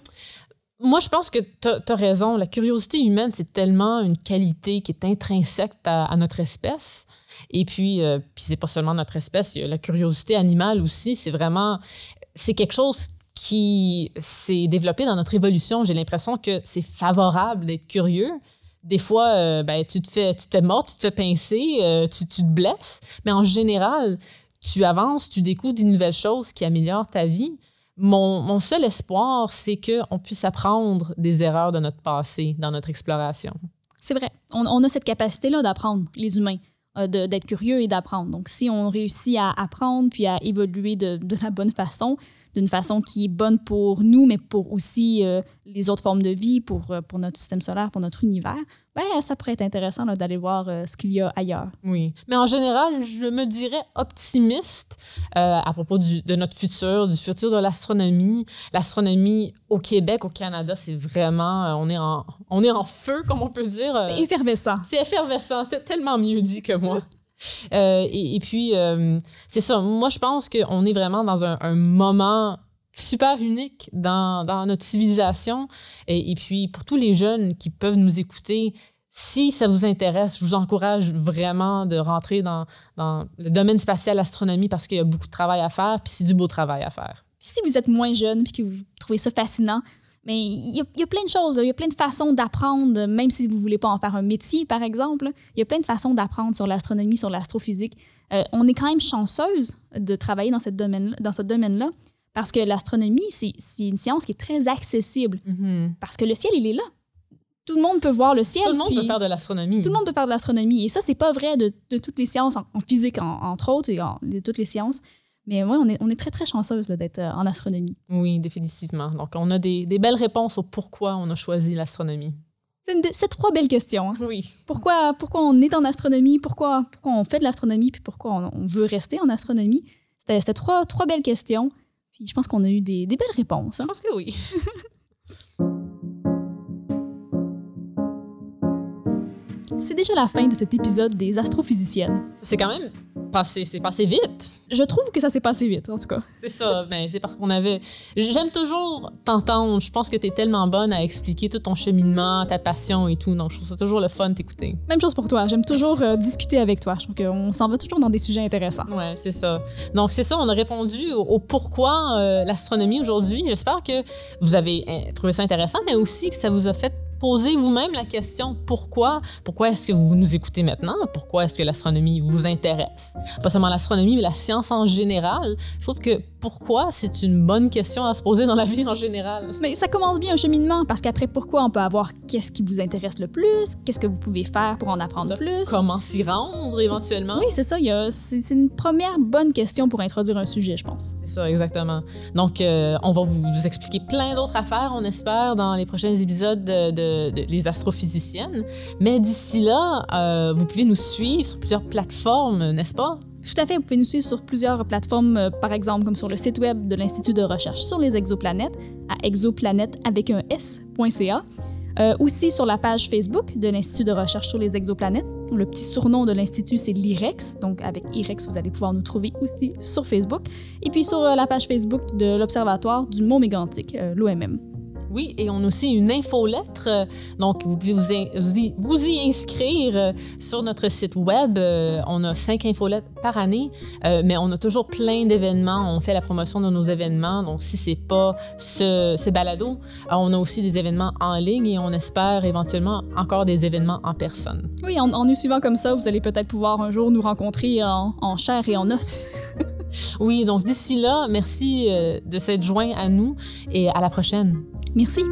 Moi, je pense que tu as, raison. La curiosité humaine, c'est tellement une qualité qui est intrinsèque à, notre espèce. Et puis, euh, puis c'est pas seulement notre espèce, la curiosité animale aussi. C'est vraiment, c'est quelque chose qui s'est développé dans notre évolution. J'ai l'impression que c'est favorable d'être curieux. Des fois, euh, ben, tu te fais, tu te fais tu te fais pincer, euh, tu, tu te blesses. Mais en général, tu avances, tu découvres des nouvelles choses qui améliorent ta vie. Mon, seul espoir, c'est qu'on puisse apprendre des erreurs de notre passé dans notre exploration. C'est vrai. On, a cette capacité-là d'apprendre, les humains, euh, d'être curieux et d'apprendre. Donc, si on réussit à apprendre puis à évoluer de la bonne façon, d'une façon qui est bonne pour nous, mais pour aussi euh, les autres formes de vie, pour, euh, pour notre système solaire, pour notre univers, ben, ça pourrait être intéressant d'aller voir euh, ce qu'il y a ailleurs. Oui. Mais en général, je me dirais optimiste à propos du, de notre futur, du futur de l'astronomie. L'astronomie au Québec, au Canada, c'est vraiment, on est, en, on est en feu, comme on peut dire. C'est effervescent. C'est effervescent. C'est tellement mieux dit que moi. Euh, et, puis, euh, c'est ça. Moi, je pense qu'on est vraiment dans un, moment super unique dans, notre civilisation. Et, puis, pour tous les jeunes qui peuvent nous écouter, si ça vous intéresse, je vous encourage vraiment de rentrer dans, le domaine spatial astronomie parce qu'il y a beaucoup de travail à faire, puis c'est du beau travail à faire. Si vous êtes moins jeune puis que vous trouvez ça fascinant, mais il y, a, plein de choses, il y a plein de façons d'apprendre, même si vous ne voulez pas en faire un métier, par exemple. Il y a plein de façons d'apprendre sur l'astronomie, sur l'astrophysique. Euh, on est quand même chanceuse de travailler dans, cette domaine, dans ce domaine-là parce que l'astronomie, c'est une science qui est très accessible. Mm-hmm. Parce que le ciel, il est là. Tout le monde peut voir le ciel. Tout le monde peut faire de l'astronomie. Tout le monde peut faire de l'astronomie. Et ça, c'est pas vrai de, toutes les sciences, en, physique entre autres, et de toutes les sciences. Mais oui, on est, on est très, très chanceuse d'être euh, en astronomie. Oui, définitivement. Donc, on a des, des belles réponses au pourquoi on a choisi l'astronomie. C'est trois belles questions. Hein. Oui. Pourquoi, pourquoi on est en astronomie, pourquoi, pourquoi on fait de l'astronomie, puis pourquoi on, veut rester en astronomie? C'était trois, trois belles questions. Puis je pense qu'on a eu des, des belles réponses. Hein. Je pense que oui. C'est déjà la fin de cet épisode des astrophysiciennes. C'est quand même passé, c'est passé vite. Je trouve que ça s'est passé vite, en tout cas. C'est ça, mais c'est parce qu'on avait. J'aime toujours t'entendre. Je pense que tu es tellement bonne à expliquer tout ton cheminement, ta passion et tout. Non, je trouve ça toujours le fun de t'écouter. Même chose pour toi. J'aime toujours euh, discuter avec toi. Je trouve qu'on s'en va toujours dans des sujets intéressants. Ouais, c'est ça. Donc, c'est ça, on a répondu au, pourquoi euh, l'astronomie aujourd'hui. J'espère que vous avez euh, trouvé ça intéressant, mais aussi que ça vous a fait posez vous-même la question pourquoi Pourquoi est-ce que vous nous écoutez maintenant? Pourquoi est-ce que l'astronomie vous intéresse? Pas seulement l'astronomie, mais la science en général. Je trouve que pourquoi c'est une bonne question à se poser dans la vie en général. Mais ça commence bien un cheminement parce qu'après pourquoi on peut avoir qu'est-ce qui vous intéresse le plus, qu'est-ce que vous pouvez faire pour en apprendre plus? Comment s'y rendre éventuellement? Oui, c'est ça. C'est une première bonne question pour introduire un sujet, je pense. C'est ça, exactement. Donc, euh, on va vous expliquer plein d'autres affaires, on espère, dans les prochains épisodes de les astrophysiciennes. Mais d'ici là, euh, vous pouvez nous suivre sur plusieurs plateformes, n'est-ce pas? Tout à fait, vous pouvez nous suivre sur plusieurs plateformes, euh, par exemple comme sur le site web de l'Institut de recherche sur les exoplanètes, à exoplanète avec un S.ca. Euh, aussi sur la page Facebook de l'Institut de recherche sur les exoplanètes. Le petit surnom de l'Institut, c'est l'IREX. Donc, avec IREX, vous allez pouvoir nous trouver aussi sur Facebook. Et puis sur la page Facebook de l'Observatoire du Mont Mégantic, l'OMM. Oui, et on a aussi une infolettre. euh, Donc, vous pouvez vous, in- vous y, vous y inscrire euh, sur notre site web. Euh, On a cinq infolettres par année, mais on a toujours plein d'événements. On fait la promotion de nos événements. Donc, si c'est pas ce, ce balado, on a aussi des événements en ligne et on espère éventuellement encore des événements en personne. Oui, en, en nous suivant comme ça, vous allez peut-être pouvoir un jour nous rencontrer en, en chair et en os. Oui, donc d'ici là, merci de s'être joint à nous et à la prochaine. Merci.